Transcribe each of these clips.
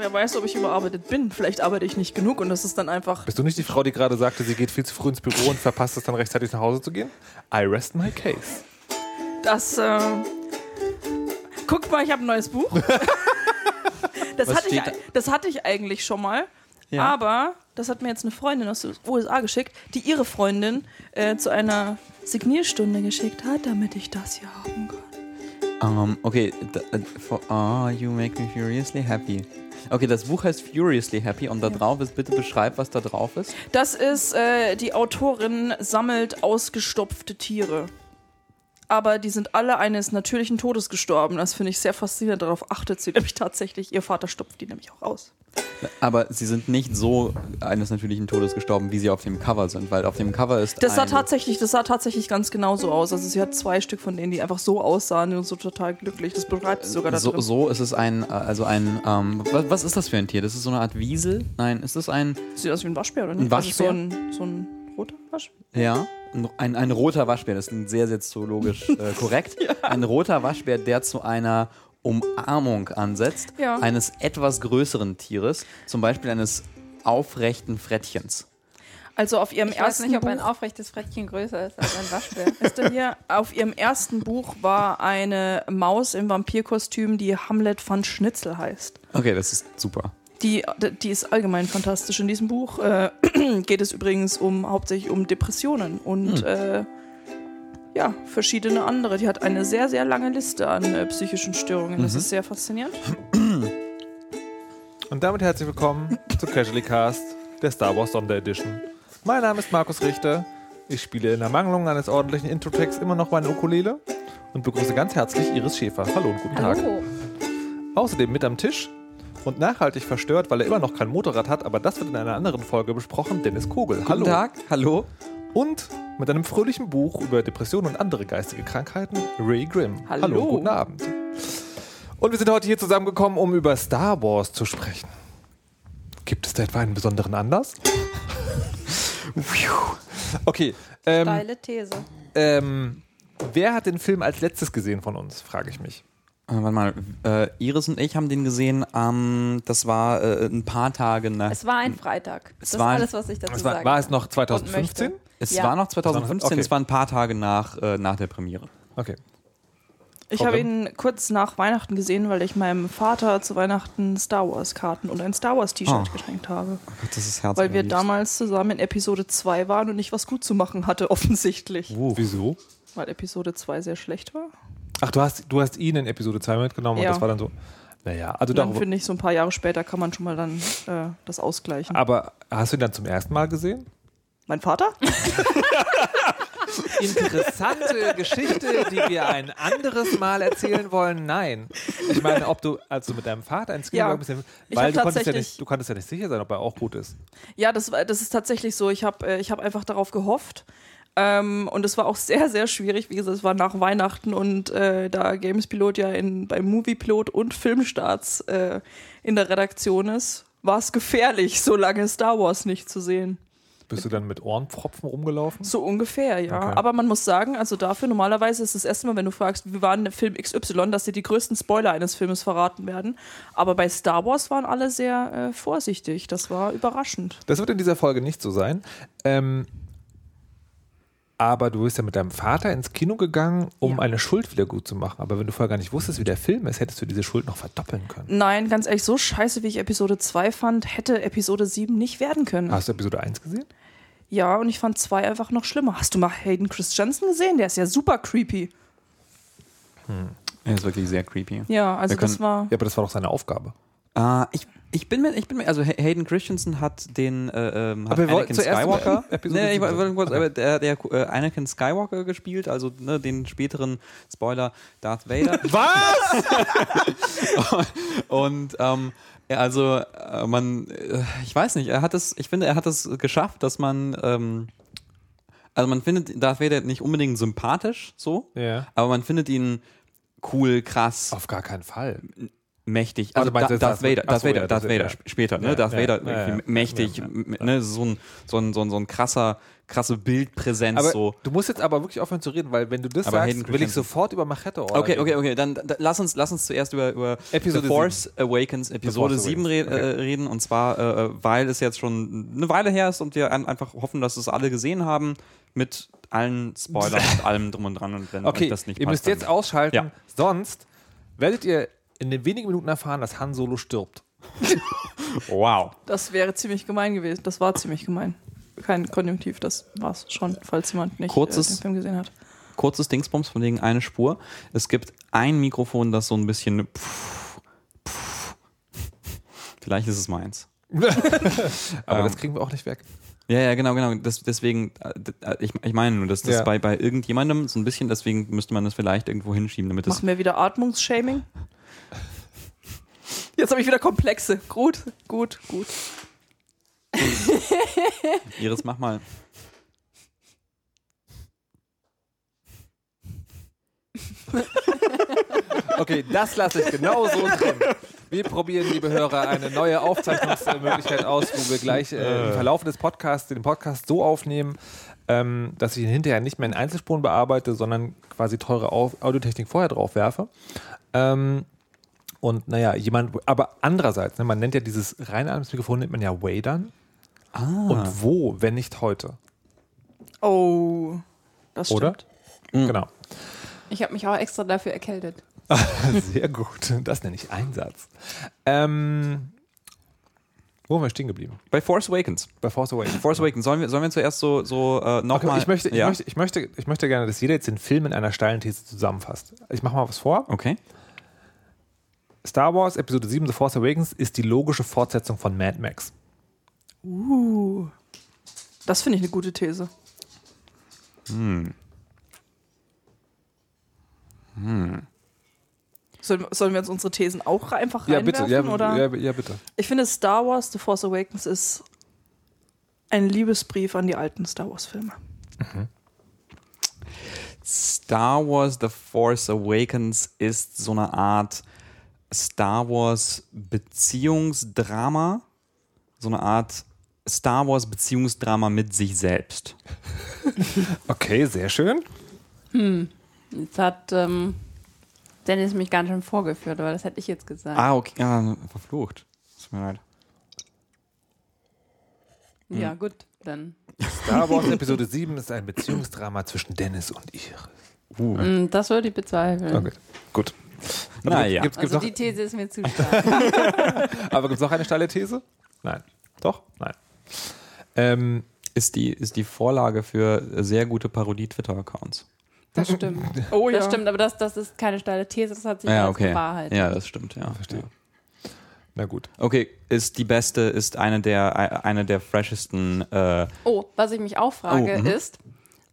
wer weiß, ob ich überarbeitet bin. Vielleicht arbeite ich nicht genug und das ist dann einfach. Bist du nicht die Frau, die gerade sagte, sie geht viel zu früh ins Büro und verpasst es dann rechtzeitig nach Hause zu gehen? I rest my case. Das, äh, guckt mal, ich habe ein neues Buch. das, Was hatte ich, da? das hatte ich eigentlich schon mal. Ja. Aber das hat mir jetzt eine Freundin aus den USA geschickt, die ihre Freundin äh, zu einer Signierstunde geschickt hat, damit ich das hier haben kann. Ähm, okay, äh, for, ah, you make me furiously happy. Okay, das Buch heißt Furiously Happy und da drauf ist, bitte beschreib, was da drauf ist. Das ist, äh, die Autorin sammelt ausgestopfte Tiere. Aber die sind alle eines natürlichen Todes gestorben. Das finde ich sehr faszinierend. Darauf achtet sie nämlich tatsächlich. Ihr Vater stopft die nämlich auch aus. Aber sie sind nicht so eines natürlichen Todes gestorben, wie sie auf dem Cover sind, weil auf dem Cover ist Das sah tatsächlich, das sah tatsächlich ganz genauso aus. Also sie hat zwei Stück von denen, die einfach so aussahen und so total glücklich. Das beschreibt sie sogar da so, drin. so ist es ein, äh, also ein, ähm, was, was ist das für ein Tier? Das ist so eine Art Wiesel? Nein, ist das ein, Sieht aus wie ein Waschbär, oder nicht? Ein Waschbär? Also so, ein, so ein roter Waschbär. ja, ein, ein, roter Waschbär, das ist sehr, sehr zoologisch äh, korrekt. Ein roter Waschbär, der zu einer Umarmung ansetzt, Ja. eines etwas größeren Tieres, zum Beispiel eines aufrechten Frettchens. Also auf ihrem Ich weiß ersten nicht, ob ein Buch, aufrechtes Frettchen größer ist als ein Waschbär. Wisst ihr hier, auf ihrem ersten Buch war eine Maus im Vampirkostüm, die Hamlet van Schnitzel heißt. Okay, das ist super. Die, die ist allgemein fantastisch. In diesem Buch äh, geht es übrigens um hauptsächlich um Depressionen und äh, ja, verschiedene andere. Die hat eine sehr, sehr lange Liste an äh, psychischen Störungen. Das ist sehr faszinierend. Und damit herzlich willkommen zu Casually Cast, der Star Wars Sonderedition. Mein Name ist Markus Richter. Ich spiele in Ermangelung eines ordentlichen Intro-Tracks immer noch meine Ukulele und begrüße ganz herzlich Iris Schäfer. Hallo und guten Tag. Hallo. Außerdem mit am Tisch und nachhaltig verstört, weil er immer noch kein Motorrad hat, aber das wird in einer anderen Folge besprochen, Dennis Kogel. Hallo. Guten Tag, hallo. Und mit einem fröhlichen Buch über Depressionen und andere geistige Krankheiten, Ray Grimm. Hallo. guten Abend. Und wir sind heute hier zusammengekommen, um über Star Wars zu sprechen. Gibt es da etwa einen besonderen Anlass? okay. Ähm, Steile These. ähm, wer hat den Film als letztes gesehen von uns, frage ich mich. Äh, warte mal, äh, Iris und ich haben den gesehen, ähm, das war äh, ein paar Tage nach. Es war ein Freitag. Es das war alles, was ich dazu Es war, sagen war es noch 2015? möchte. Es Ja. war noch 2015, Okay. es war ein paar Tage nach, äh, nach der Premiere. Okay. Ich habe ihn kurz nach Weihnachten gesehen, weil ich meinem Vater zu Weihnachten Star Wars Karten und ein Star Wars T-Shirt Oh. geschenkt habe. Das ist herzlich. Weil wir damals zusammen in Episode 2 waren und ich was gut zu machen hatte, offensichtlich. Wieso? Weil Episode 2 sehr schlecht war. Ach, du hast, du hast ihn in Episode 2 mitgenommen Ja. und das war dann so. Naja, also dann darüber. finde ich, so ein paar Jahre später kann man schon mal dann äh, das ausgleichen. Aber hast du ihn dann zum ersten Mal gesehen? Mein Vater? Interessante Geschichte, die wir ein anderes Mal erzählen wollen. Nein. Ich meine, ob du, als du mit deinem Vater ins Kino Ja. gegangen bist, Ich weil du konntest, ja nicht, du konntest ja nicht sicher sein, ob er auch gut ist. Ja, das, das ist tatsächlich so. Ich habe äh, ich hab einfach darauf gehofft. Ähm, und es war auch sehr, sehr schwierig. Wie gesagt, es war nach Weihnachten und äh, da Games Pilot ja in, bei Movie Pilot und Filmstarts äh, in der Redaktion ist, war es gefährlich, so lange Star Wars nicht zu sehen. Bist du dann mit Ohrenpfropfen rumgelaufen? So ungefähr, ja. Okay. Aber man muss sagen, also dafür normalerweise ist das erste Mal, wenn du fragst, wie war denn der Film XY, dass dir die größten Spoiler eines Filmes verraten werden. Aber bei Star Wars waren alle sehr äh, vorsichtig. Das war überraschend. Das wird in dieser Folge nicht so sein. Ähm, aber du bist ja mit deinem Vater ins Kino gegangen, um Ja. eine Schuld wieder gut zu machen. Aber wenn du vorher gar nicht wusstest, wie der Film ist, hättest du diese Schuld noch verdoppeln können. Nein, ganz ehrlich, so scheiße, wie ich Episode 2 fand, hätte Episode 7 nicht werden können. Hast du Episode 1 gesehen? Ja, und ich fand 2 einfach noch schlimmer. Hast du mal Hayden Christensen gesehen? Der ist ja super creepy. Er ist wirklich sehr creepy. Ja, also Wir können- das war. Ja, aber das war doch seine Aufgabe. Äh, ich, ich bin mir, ich bin mir, also Hay- Hayden Christensen hat den, äh, ähm, hat Aber Anakin Skywalker, nee, ich wollte kurz, Okay. aber der, der äh, Anakin Skywalker gespielt, also ne, den späteren Spoiler Darth Vader. Was? Und ähm, also äh, man, äh, ich weiß nicht, er hat es, ich finde, er hat es geschafft, dass man, ähm, also man findet Darth Vader nicht unbedingt sympathisch, so, ja. aber man findet ihn cool, krass, Auf gar keinen Fall. Mächtig. Also Also, da, Darth Vader, Darth Vader, Darth das- Vader später, ne? Ja, Darth Vader ja, mächtig, ne? So ein, so ein, so ein, so ein krasser, krasse Bildpräsenz Aber so. du musst jetzt aber wirklich aufhören zu reden, weil wenn du das Aber Hayden sagst, will ich sofort über Machete Order Okay, okay, okay, dann da, lass uns lass uns zuerst über, über Episode The Force Awakens Episode Force 7 re Awakens, okay. äh, reden und zwar äh, weil es jetzt schon eine Weile her ist und wir an, einfach hoffen, dass es alle gesehen haben mit allen Spoilern und allem drum und dran und wenn Okay, das nicht ihr passt, müsst jetzt dann- ausschalten, Ja. sonst werdet ihr in den wenigen Minuten erfahren, dass Han Solo stirbt. Wow. Das wäre ziemlich gemein gewesen. Das war ziemlich gemein. Kein Konjunktiv, das war's schon, falls jemand nicht Kurzes- äh, den Film gesehen hat. kurzes Dingsbums von wegen eine Spur. Es gibt ein Mikrofon, das so ein bisschen pff, pff. Vielleicht ist es meins. Aber Ähm. das kriegen wir auch nicht weg. Ja, ja, genau, genau. Das, deswegen, äh, ich, ich meine nur, dass das Ja. bei, bei irgendjemandem so ein bisschen, deswegen müsste man das vielleicht irgendwo hinschieben, damit es Machen wir wieder Atmungsshaming? Jetzt habe ich wieder Komplexe. Gut, gut, gut. Iris, mach mal. Okay, das lasse ich genau so drin. Wir probieren, liebe Hörer, eine neue Aufzeichnungsmöglichkeit aus, wo wir gleich äh, im Verlauf des Podcasts den Podcast so aufnehmen, ähm, dass ich ihn hinterher nicht mehr in Einzelspuren bearbeite, sondern quasi teure Au Audiotechnik vorher drauf werfe. Ähm, und naja, jemand, aber andererseits, ne, man nennt ja dieses Reinatmungsmikrofon, nennt man ja Wadern. Ah. Und wo, wenn nicht heute? Oh, das stimmt. Oder? Genau. Ich habe mich auch extra dafür erkältet. Sehr gut. Das nenne ich Einsatz. Ähm, wo waren wir stehen geblieben? Bei Force Awakens. Bei Force Awakens. Force Awakens, sollen wir, sollen wir zuerst so, so äh, Okay, nochmal. ich, möchte, ich, ja? möchte, ich, möchte, ich möchte gerne, dass jeder jetzt den Film in einer steilen These zusammenfasst. Ich mache mal was vor. Okay. Star Wars Episode 7 The Force Awakens ist die logische Fortsetzung von Mad Max. Uh, das finde ich eine gute These. Sollen, sollen wir uns unsere Thesen auch einfach Ja, reinwerfen? bitte. Ja, oder? ja, ja, bitte. Ich finde, Star Wars The Force Awakens ist ein Liebesbrief an die alten Star Wars-Filme. Star Wars The Force Awakens ist so eine Art Star Wars Beziehungsdrama. So eine Art Star Wars Beziehungsdrama mit sich selbst. Okay, sehr schön. Jetzt hat ähm, Dennis mich ganz schön vorgeführt, aber das hätte ich jetzt gesagt. Ah, okay. Ah, verflucht. Tut mir leid. Ja, gut, dann. Star Wars Episode 7 ist ein Beziehungsdrama zwischen Dennis und Iris. Mm, Das würde ich bezweifeln. Okay, gut. Aber Naja. Gibt's, gibt's Also die These ist mir zu stark. aber gibt es noch eine steile These? Nein. Doch? Nein. Ähm, Ist die, ist die Vorlage für sehr gute Parodie-Twitter-Accounts. Das stimmt. Oh Das stimmt, aber das, das ist keine steile These, das hat sich Ja, als okay. Wahrheit. Ja, das stimmt, ja. Verstehe. Ja. na gut. Okay, ist die beste, ist eine der, eine der freshesten, äh, Oh, was ich mich auch frage, Oh, mhm. ist,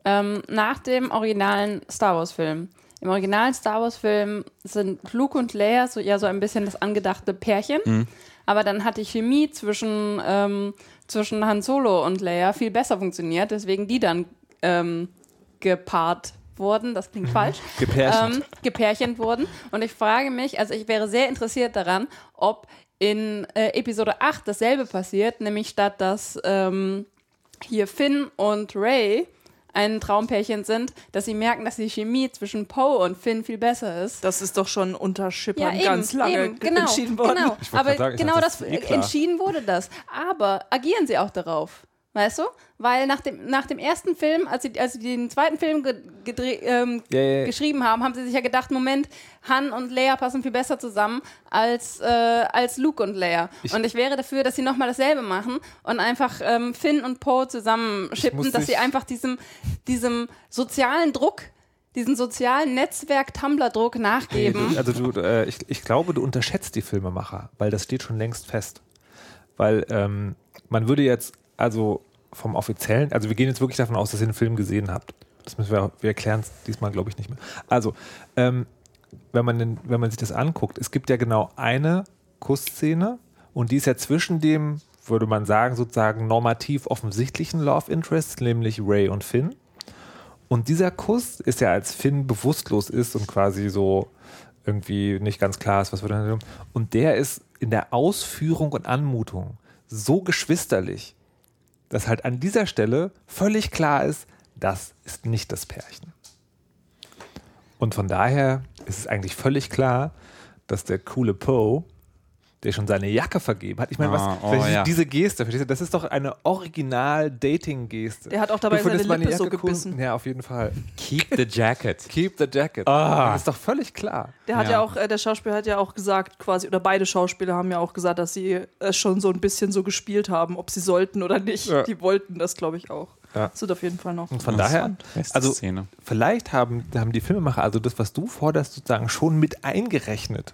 ähm, nach dem originalen Star Wars-Film, im originalen Star Wars-Film sind Luke und Leia so, ja so ein bisschen das angedachte Pärchen, Mhm. aber dann hat die Chemie zwischen, ähm, zwischen Han Solo und Leia viel besser funktioniert, deswegen die dann ähm, gepaart wurden, das klingt falsch, Gepärchent. ähm, gepärchent wurden. Und ich frage mich, also ich wäre sehr interessiert daran, ob in äh, Episode 8 dasselbe passiert, nämlich statt dass ähm, hier Finn und Ray ein Traumpärchen sind, dass sie merken, dass die Chemie zwischen Poe und Finn viel besser ist. Das ist doch schon unter Schippern Ja, eben, ganz lange eben, genau, entschieden worden. Genau, aber sagen, genau das, das eh entschieden wurde das. Aber agieren sie auch darauf? Weißt du? Weil nach dem, nach dem ersten Film, als sie, als sie den zweiten Film ge, gedreh, ähm, Ja, ja, ja. geschrieben haben, haben sie sich ja gedacht, Moment, Han und Leia passen viel besser zusammen als, äh, als Luke und Leia. und ich wäre dafür, dass sie nochmal dasselbe machen und einfach ähm, Finn und Poe zusammenschippen, dass sie einfach diesem, diesem sozialen Druck, diesen sozialen Netzwerk-Tumblr-Druck nachgeben. Also du, äh, ich, ich glaube, du unterschätzt die Filmemacher, weil das steht schon längst fest. Weil ähm, man würde jetzt, also vom offiziellen, also wir gehen jetzt wirklich davon aus, dass ihr den Film gesehen habt. Das müssen wir, wir erklären es diesmal, glaube ich, nicht mehr. Also, ähm, wenn, man den, wenn man sich das anguckt, es gibt ja genau eine Kussszene und die ist ja zwischen dem, würde man sagen, sozusagen normativ offensichtlichen Love Interest, nämlich Ray und Finn. Und dieser Kuss ist ja, als Finn bewusstlos ist und quasi so irgendwie nicht ganz klar ist, was wir dann tun. Und der ist in der Ausführung und Anmutung so geschwisterlich, dass halt an dieser Stelle völlig klar ist, das ist nicht das Pärchen. Und von daher ist es eigentlich völlig klar, dass der coole Poe, der schon seine Jacke vergeben hat, ich meine, Ah, was, oh, diese, ja. diese Geste, verstehst du, das ist doch eine Original-Dating-Geste. Der hat auch dabei seine Lippe so Jacke cool? gebissen. Ja, auf jeden Fall. Keep the jacket. Keep the jacket. Ah. Das ist doch völlig klar. Der hat Ja. ja, auch, äh, der Schauspieler hat ja auch gesagt, quasi, oder beide Schauspieler haben ja auch gesagt, dass sie es schon so ein bisschen so gespielt haben, ob sie sollten oder nicht. Ja. Die wollten das, glaube ich, auch. Ja. Das wird auf jeden Fall noch. Und von daher, also Szene. vielleicht haben, haben die Filmemacher also das, was du forderst, sozusagen schon mit eingerechnet.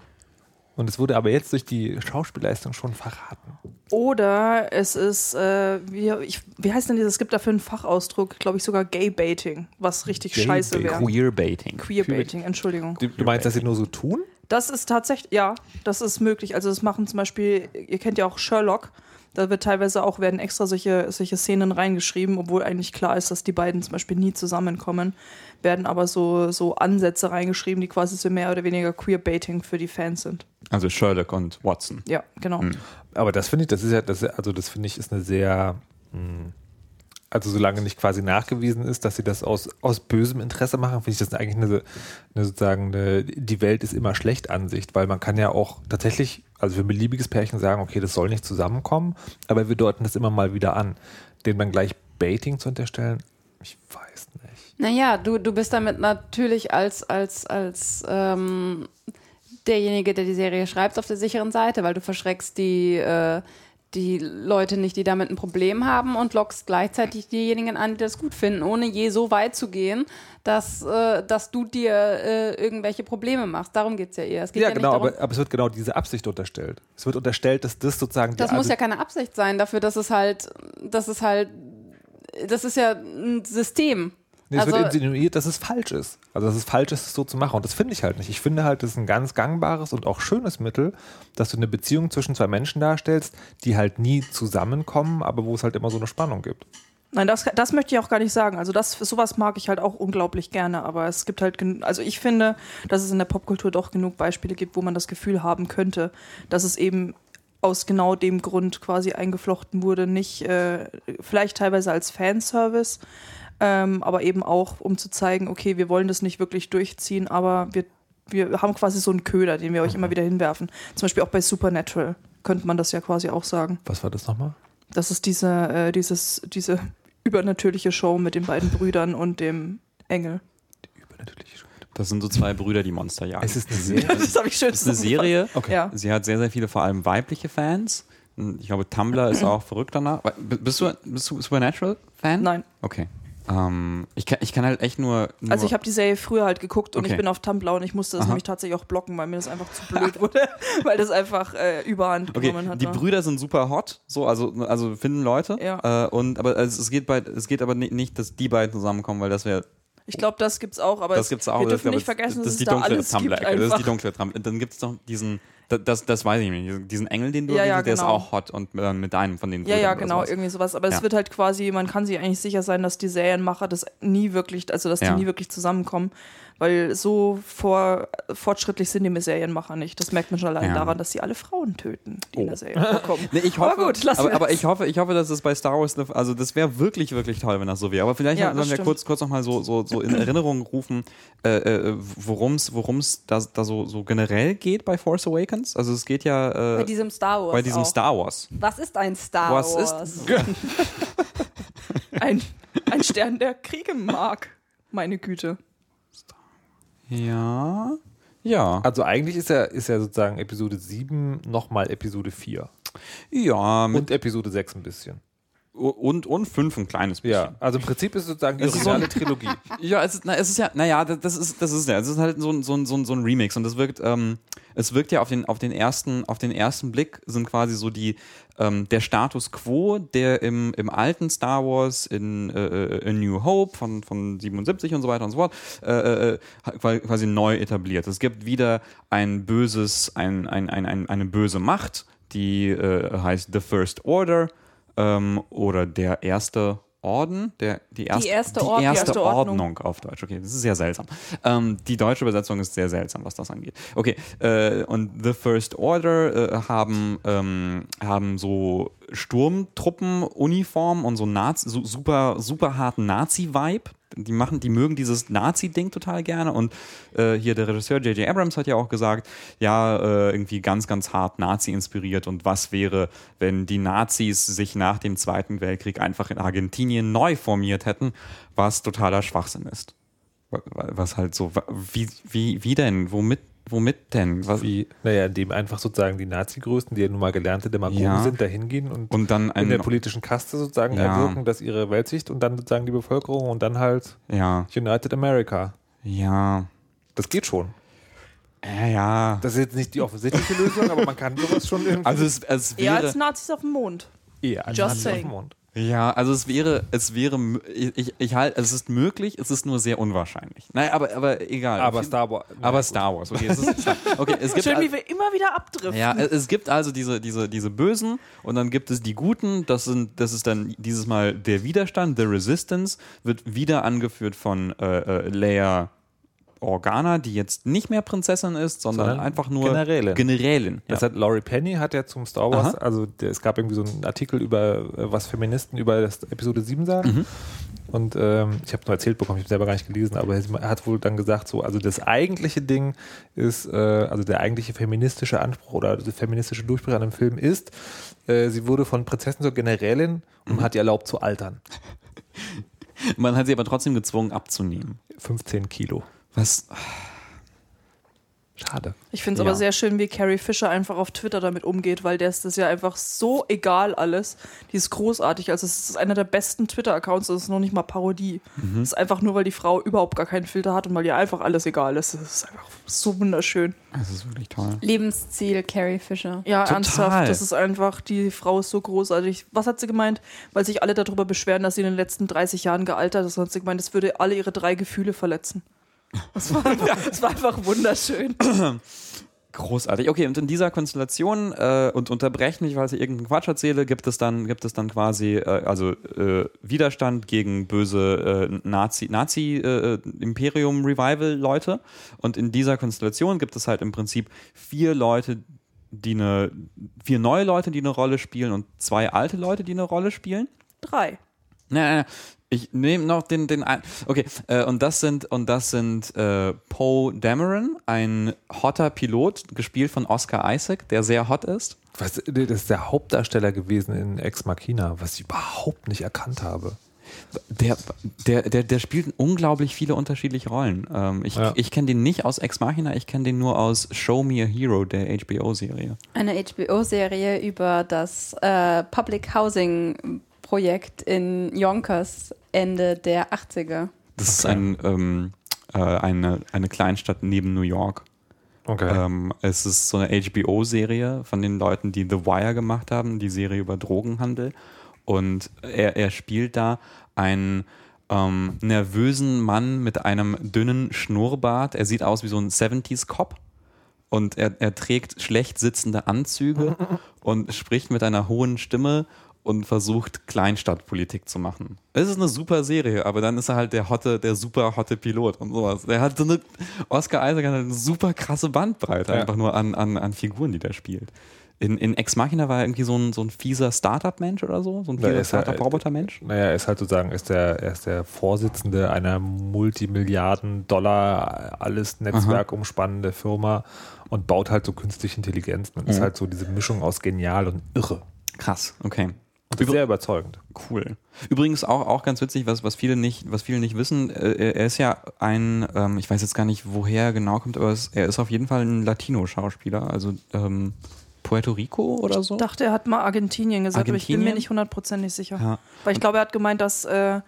Und es wurde aber jetzt durch die Schauspielleistung schon verraten. Oder es ist, äh, wie, ich, wie heißt denn das? Es gibt dafür einen Fachausdruck, glaube ich, sogar Gay-Baiting, was richtig Gay scheiße Baiting. wäre. Queerbaiting. Queer-Baiting, Entschuldigung. Du, du meinst, dass sie nur so tun? Das ist tatsächlich, ja, das ist möglich. Also das machen zum Beispiel, ihr kennt ja auch Sherlock, da wird teilweise auch, werden extra solche, solche Szenen reingeschrieben, obwohl eigentlich klar ist, dass die beiden zum Beispiel nie zusammenkommen, werden aber so, so Ansätze reingeschrieben, die quasi so mehr oder weniger Queerbaiting für die Fans sind. Also Sherlock und Watson. Ja, genau. Hm. Aber das finde ich, das ist ja, das, also das finde ich, ist eine sehr, mh, also solange nicht quasi nachgewiesen ist, dass sie das aus, aus bösem Interesse machen, finde ich das eigentlich eine, eine sozusagen eine, die Welt ist immer schlecht Ansicht, weil man kann ja auch tatsächlich, also für ein beliebiges Pärchen sagen, okay, das soll nicht zusammenkommen, aber wir deuten das immer mal wieder an. Den dann gleich Baiting zu unterstellen, ich weiß nicht. Naja, du, du bist damit natürlich als, als, als ähm, derjenige, der die Serie schreibt, auf der sicheren Seite, weil du verschreckst die, äh, die Leute nicht, die damit ein Problem haben und lockst gleichzeitig diejenigen an, die das gut finden, ohne je so weit zu gehen, dass, äh, dass du dir äh, irgendwelche Probleme machst. Darum geht es ja eher. Es geht Ja, ja, genau, darum, aber, aber es wird genau diese Absicht unterstellt. Es wird unterstellt, dass das sozusagen das die, muss also, ja keine Absicht sein dafür, dass es halt, dass es halt, das ist ja ein System. Nee, es Also- wird insinuiert, dass es falsch ist. Also, dass es falsch ist, es so zu machen. Und das finde ich halt nicht. Ich finde halt, das ist ein ganz gangbares und auch schönes Mittel, dass du eine Beziehung zwischen zwei Menschen darstellst, die halt nie zusammenkommen, aber wo es halt immer so eine Spannung gibt. Nein, das, das möchte ich auch gar nicht sagen. Also das, sowas mag ich halt auch unglaublich gerne, aber es gibt halt, also ich finde, dass es in der Popkultur doch genug Beispiele gibt, wo man das Gefühl haben könnte, dass es eben aus genau dem Grund quasi eingeflochten wurde, nicht äh, vielleicht teilweise als Fanservice, ähm, aber eben auch, um zu zeigen, okay, wir wollen das nicht wirklich durchziehen, aber wir, wir haben quasi so einen Köder, den wir euch immer wieder hinwerfen. Zum Beispiel auch bei Supernatural könnte man das ja quasi auch sagen. Was war das nochmal? Das ist diese, äh, dieses, diese übernatürliche Show mit den beiden Brüdern und dem Engel. Übernatürliche Schuld. Das sind so zwei Brüder, die Monster jagen. Es ist eine Serie. Das habe ich schön Das ist eine Serie. Okay. Ja. Sie hat sehr, sehr viele, vor allem weibliche Fans. Ich glaube, Tumblr ist auch verrückt danach. Bist du, bist du Supernatural-Fan? Nein. Okay. Ähm, ich, kann, ich kann halt echt nur. nur Also ich habe die Serie früher halt geguckt und Okay. ich bin auf Tumblr und ich musste das Aha. nämlich tatsächlich auch blocken, weil mir das einfach zu blöd wurde, weil das einfach äh, überhand Okay, genommen hat. die Brüder sind super hot, so also also finden Leute. Ja. Äh, und aber es, es geht bei es geht aber nicht, dass die beiden zusammenkommen, weil das wäre Ich glaube, das gibt's auch, aber das es, gibt's auch. wir dürfen nicht vergessen, das dass es die da dunkle alles gibt Tumblr-Ecke. Das ist die einfach. dunkle Tumblr. Dann gibt es noch diesen, das, das, weiß ich nicht, diesen- Engel, den du Ja, ja, erwähnt hast, der ist genau. auch hot und äh, mit einem von den Ja, ja, genau, irgendwie sowas. Aber Ja. es wird halt quasi, man kann sich eigentlich sicher sein, dass die Serienmacher das nie wirklich, also dass Ja. die nie wirklich zusammenkommen. Weil so vor, fortschrittlich sind die Serienmacher nicht. Das merkt man schon allein Ja. daran, dass sie alle Frauen töten, die in Oh. der Serie vorkommen. Nee, ich hoffe, Aber gut, lassen aber, aber ich hoffe, ich hoffe, dass es bei Star Wars, also das wäre wirklich, wirklich toll, wenn das so wäre. Aber vielleicht Ja, sollen wir kurz, kurz nochmal so, so, so in Erinnerung rufen, äh, äh, worum es worum's da, da so, so generell geht bei Force Awakens. Also es geht ja Bei äh, diesem Star Wars. bei diesem auch. Star Wars. Was ist ein Star Was ist- Wars? Ein, ein Stern, der Kriege mag. Meine Güte. Ja, ja, Also eigentlich ist ja, ist ja sozusagen Episode 7 nochmal Episode 4. ja, mit, Und Episode 6 ein bisschen. Und, und fünf ein kleines bisschen. Ja, also im Prinzip ist es sozusagen die Es ist so originale ein- Trilogie. Ja, es ist, na, es ist ja, naja, das ist, das ist ja, es ist halt so ein, so ein, so ein, so ein Remix und das wirkt, ähm, es wirkt ja auf den, auf den ersten, auf den ersten Blick sind quasi so die, ähm, der Status quo, der im, im alten Star Wars in, äh, in New Hope von, von 77 und so weiter und so fort, äh, äh, qua- quasi neu etabliert. Es gibt wieder ein böses, ein, ein, ein, ein, eine böse Macht, die äh, heißt The First Order, ähm, oder der erste Orden, der, die erste, erste die Ord- die erste erste Ordnung. Ordnung auf Deutsch. Okay, das ist sehr seltsam. Ähm, die deutsche Übersetzung ist sehr seltsam, was das angeht. Okay, äh, und The First Order äh, haben, ähm, haben so Sturmtruppen-Uniform und so, Nazi, so super, super harten Nazi-Vibe. Die machen, die mögen dieses Nazi-Ding total gerne und äh, hier der Regisseur J.J. Abrams hat ja auch gesagt, ja, äh, irgendwie ganz, ganz hart Nazi inspiriert und was wäre, wenn die Nazis sich nach dem Zweiten Weltkrieg einfach in Argentinien neu formiert hätten, was totaler Schwachsinn ist. Wa- wa- Was halt so, wie, wie, wie denn? Womit, womit denn? Was, Wie, naja, indem einfach sozusagen die Nazi-Größten, die ja nun mal gelernte Demagogen Ja. sind, da hingehen und, und dann in der ein, politischen Kaste sozusagen Ja. erwirken, dass ihre Weltsicht und dann sozusagen die Bevölkerung und dann halt ja, United America. ja, Das geht schon. ja, ja. Das ist jetzt nicht die offensichtliche Lösung, aber man kann sowas schon irgendwie. Also es, es Eher wäre, als Nazis auf dem Mond. eher als just Nazi auf saying. dem Mond. Ja, also es wäre, es wäre, ich, ich halt, es ist möglich, es ist nur sehr unwahrscheinlich. Naja, aber, aber egal. Aber Star Wars. aber Star Wars, okay. Es ist, okay, es gibt, Schön, wie wir immer wieder abdriften. ja, es es gibt also diese, diese, diese Bösen und dann gibt es die Guten, das sind, das ist dann dieses Mal der Widerstand, The Resistance, wird wieder angeführt von äh, äh, Leia Organa, die jetzt nicht mehr Prinzessin ist, sondern, Sondern einfach nur Generälin. Generälin. Das ja. hat Laurie Penny hat ja zum Star Wars, Aha. also der, es gab irgendwie so einen Artikel über äh, was Feministen über das Episode 7 sagen. Mhm. Und ähm, ich habe nur erzählt bekommen, ich habe selber gar nicht gelesen, aber er hat wohl dann gesagt, so, also das eigentliche Ding ist, äh, also der eigentliche feministische Anspruch oder der feministische Durchbruch an dem Film ist, äh, sie wurde von Prinzessin zur Generälin und Mhm. hat ihr erlaubt zu altern. Man hat sie aber trotzdem gezwungen abzunehmen. 15 Kilo. Was? Schade. Ich finde es Ja. aber sehr schön, wie Carrie Fisher einfach auf Twitter damit umgeht, weil der ist das ja einfach so egal alles. Die ist großartig. Also es ist einer der besten Twitter-Accounts, das ist noch nicht mal Parodie. Mhm. Das ist einfach nur, weil die Frau überhaupt gar keinen Filter hat und weil ihr einfach alles egal ist. Das ist einfach so wunderschön. Das ist wirklich toll. Lebensziel Carrie Fisher. Ja, Total. ernsthaft. Das ist einfach, die Frau ist so großartig. Was hat sie gemeint? Weil sich alle darüber beschweren, dass sie in den letzten 30 Jahren gealtert ist. Hat sie gemeint, das würde alle ihre drei Gefühle verletzen. Das war, war einfach wunderschön. Großartig. Okay, und in dieser Konstellation äh, und unterbrechen mich, weil ich irgendeinen Quatsch erzähle, gibt es dann, gibt es dann quasi äh, also äh, Widerstand gegen böse äh, Nazi, Nazi äh, Imperium Revival Leute. Und in dieser Konstellation gibt es halt im Prinzip vier Leute, die eine, vier neue Leute, die eine Rolle spielen und zwei alte Leute, die eine Rolle spielen. Drei. Nein, nein, nein. Ich nehme noch den, den ein. Okay, äh, und das sind, und das sind äh, Poe Dameron, ein hotter Pilot, gespielt von Oscar Isaac, der sehr hot ist. Was, das ist der Hauptdarsteller gewesen in Ex Machina, was ich überhaupt nicht erkannt habe. Der, der, der, der spielt unglaublich viele unterschiedliche Rollen. Ähm, ich Ja. ich kenne den nicht aus Ex Machina, ich kenne den nur aus Show Me a Hero, der HBO-Serie. Eine HBO-Serie über das äh, Public Housing Projekt in Yonkers Ende der 80er. Das ist ein, ähm, äh, eine, eine Kleinstadt neben New York. Okay. Ähm, es ist so eine HBO-Serie von den Leuten, die The Wire gemacht haben, die Serie über Drogenhandel. Und er, er spielt da einen ähm, nervösen Mann mit einem dünnen Schnurrbart. Er sieht aus wie so ein 70s-Cop. Und er, er trägt schlecht sitzende Anzüge und spricht mit einer hohen Stimme und versucht Kleinstadtpolitik zu machen. Es ist eine super Serie, aber dann ist er halt der hotte, der super hotte Pilot und sowas. Der hat so eine, Oscar Isaac hat eine super krasse Bandbreite Ja. einfach nur an, an, an Figuren, die der spielt. In, in Ex Machina war er irgendwie so ein, so ein fieser Startup-Mensch oder so, so ein er fieser ist halt- Startup-Roboter-Mensch. Naja, er ist halt sozusagen, ist der, er ist der Vorsitzende einer Multimilliarden-Dollar alles Netzwerk umspannende Firma und baut halt so künstliche Intelligenz. Und ist Mhm. halt so diese Mischung aus genial und irre. Krass, okay. Ist sehr überzeugend. Cool. Übrigens auch, auch ganz witzig, was, was, viele nicht, was viele nicht wissen, äh, er ist ja ein, ähm, ich weiß jetzt gar nicht, woher er genau kommt, aber es, er ist auf jeden Fall ein Latino-Schauspieler, also ähm, Puerto Rico oder so. Ich dachte, er hat mal Argentinien gesagt, aber ich bin mir Argentinien? nicht hundertprozentig sicher. Ja. Weil ich glaube, er hat gemeint, dass, äh,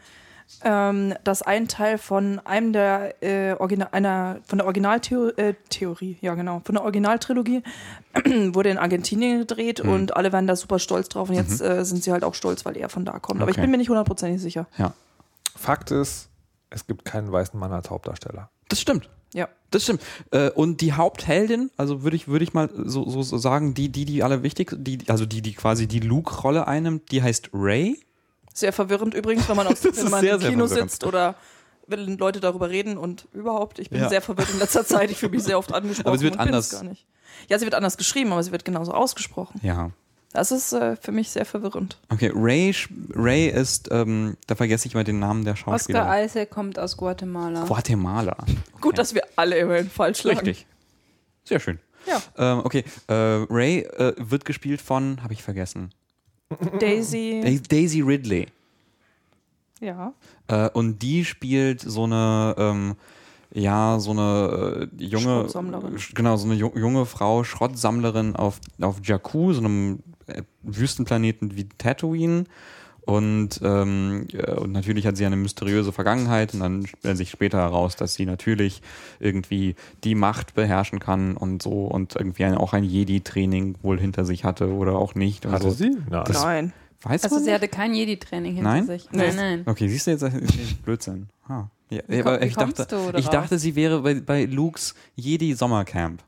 ähm, dass ein Teil von einem der äh, Original, einer von der Originaltheorie, äh, ja genau, von der Originaltrilogie wurde in Argentinien gedreht Mhm. und alle waren da super stolz drauf und jetzt äh, sind sie halt auch stolz, weil er von da kommt. Aber ich Okay. bin mir nicht hundertprozentig sicher. Ja, Fakt ist, es gibt keinen weißen Mann als Hauptdarsteller. das stimmt. Ja. Das stimmt. Äh, und die Hauptheldin, also würde ich, würde ich mal so, so, so sagen, die, die, die alle wichtig, die, also die, die quasi die Luke-Rolle einnimmt, die heißt Ray. Sehr verwirrend übrigens, wenn man, aus, wenn man sehr, im Kino verwirrend. sitzt oder wenn Leute darüber reden und überhaupt. Ich bin Ja. sehr verwirrt in letzter Zeit. Ich fühle mich sehr oft angesprochen. Aber sie wird anders- Gar nicht. Ja, sie wird anders geschrieben, aber sie wird genauso ausgesprochen. Ja. Das ist äh, für mich sehr verwirrend. Okay, Ray, Ray ist, ähm, da vergesse ich mal den Namen der Schauspieler. Oscar Isaac kommt aus Guatemala. Guatemala. Gut, dass wir alle immerhin falsch lagen. Richtig. Sehr schön. Ja. Ähm, okay, äh, Ray äh, wird gespielt von, habe ich vergessen, Daisy. Da- Daisy Ridley. Ja. Äh, und die spielt so eine, ähm, ja, so eine äh, junge, genau, so eine ju junge Frau, Schrottsammlerin auf, auf Jakku, so einem äh, Wüstenplaneten wie Tatooine. Und, ähm, äh, und natürlich hat sie eine mysteriöse Vergangenheit und dann stellt sich später heraus, dass sie natürlich irgendwie die Macht beherrschen kann und so und irgendwie ein, auch ein Jedi-Training wohl hinter sich hatte oder auch nicht. Und Hatte so. sie? Nein. Das- Nein. Weiß Also man sie nicht? hatte kein Jedi-Training hinter Nein? sich. Nein, nein. Okay, siehst du jetzt, Blödsinn. Ah. Ja, Wie aber komm- wie ich dachte, du ich dachte, sie wäre bei, bei Lukes Jedi Sommercamp.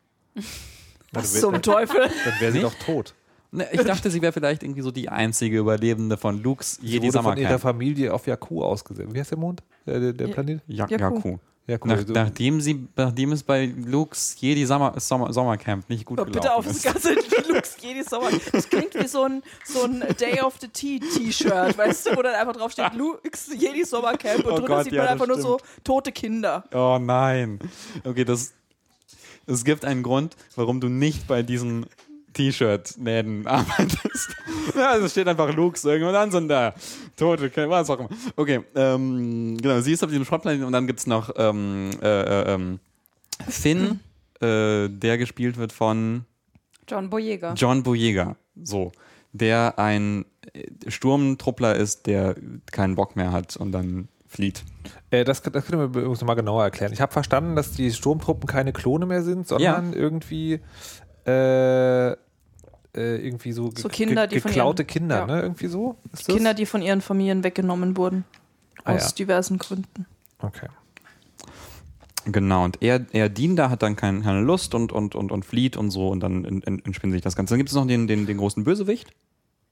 Was zum Teufel? Dann wäre sie doch tot. Ne, ich dachte, sie wäre vielleicht irgendwie so die einzige Überlebende von Lukes Sie Jedi wurde von ihrer Sommercamp. Familie auf Jakku ausgesetzt. Wie heißt der Mond? Der, der, der Planet? Ja, Jakku. Jakku. Jakku. Nach, Also- nachdem, sie, nachdem es bei Lukes Jedi Sommer, Sommer, Sommercamp nicht gut Oh, gelaufen bitte auf das ist. ganze Lux Jedi Sommer. Das klingt wie so ein, so ein Day of the Tea T-Shirt, weißt du, wo dann einfach drauf steht Lux Jedi Sommercamp und Oh drunter Gott, sieht ja, man einfach das nur so tote Kinder. Oh nein. Okay, das. Es gibt einen Grund, warum du nicht bei diesen T-Shirt-Läden arbeitest. ja, es steht einfach Lux irgendwo dann sind da Tote, was auch immer. Okay, ähm, genau, sie ist auf diesem Schrottplaneten und dann gibt es noch ähm, äh, äh, ähm, Finn, äh, der gespielt wird von John Boyega. John Boyega. So. Der ein äh, Sturmtruppler ist, der keinen Bock mehr hat und dann flieht. Äh, das, das können wir übrigens noch mal genauer erklären. Ich habe verstanden, dass die Sturmtruppen keine Klone mehr sind, sondern irgendwie äh, äh, irgendwie so, So Kinder, ge die von geklaute ihren- Kinder, ja. ne? Irgendwie so? Ist das? Kinder, die von ihren Familien weggenommen wurden. Ah, Aus ja. diversen Gründen. Okay. Genau, und er, er dient da, hat dann kein, keine Lust und, und, und, und flieht und so und dann en- en- entspinnt sich das Ganze. Dann gibt es noch den, den, den großen Bösewicht.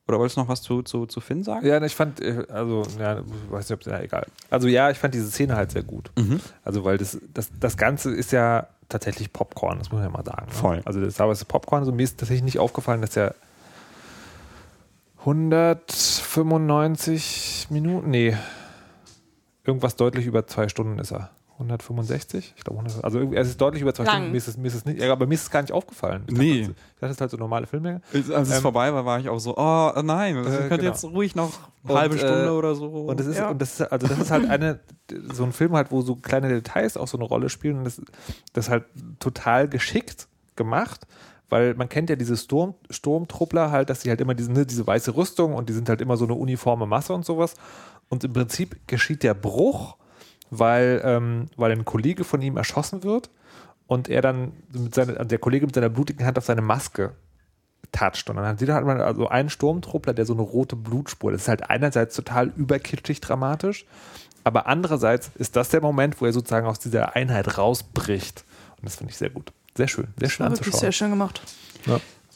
Oder wolltest du noch was zu, zu, zu Finn sagen? Ja, ne, ich fand, äh, also, ja, ich weiß nicht, ob, ja, egal. Also, ja, ich fand diese Szene halt sehr gut. Mhm. Also, weil das, das, das Ganze ist ja tatsächlich Popcorn, das muss man ja mal sagen. Ne? Voll. Also, das aber es ist Popcorn, so mir ist tatsächlich nicht aufgefallen, dass ja 195 Minuten, nee, irgendwas deutlich über zwei Stunden ist er. 165? Ich glaube, 100, also irgendwie, es ist deutlich über zwei Lang. Stunden. Mir ist, es, mir ist es nicht, aber mir ist es gar nicht aufgefallen. Ich Nee. Dachte, es ist halt so normale Filme. Als es Ähm, vorbei war, war ich auch so, oh nein, das Äh, könnte genau. jetzt ruhig noch eine Und, halbe äh, Stunde oder so. Und das ist, Ja. und das ist, also das ist halt eine, so ein Film halt, wo so kleine Details auch so eine Rolle spielen und das, das ist halt total geschickt gemacht, weil man kennt ja diese Sturm, Sturmtruppler halt, dass sie halt immer diese, ne, diese weiße Rüstung und die sind halt immer so eine uniforme Masse und sowas. Und im Prinzip geschieht der Bruch, weil, ähm, weil ein Kollege von ihm erschossen wird und er dann mit seiner, der Kollege mit seiner blutigen Hand auf seine Maske toucht. Und dann sieht hat man also einen Sturmtruppler, der so eine rote Blutspur. Das ist halt einerseits total überkitschig dramatisch, aber andererseits ist das der Moment, wo er sozusagen aus dieser Einheit rausbricht. Und das finde ich sehr gut. Sehr schön. Sehr schön War wirklich sehr anzuschauen. schön gemacht.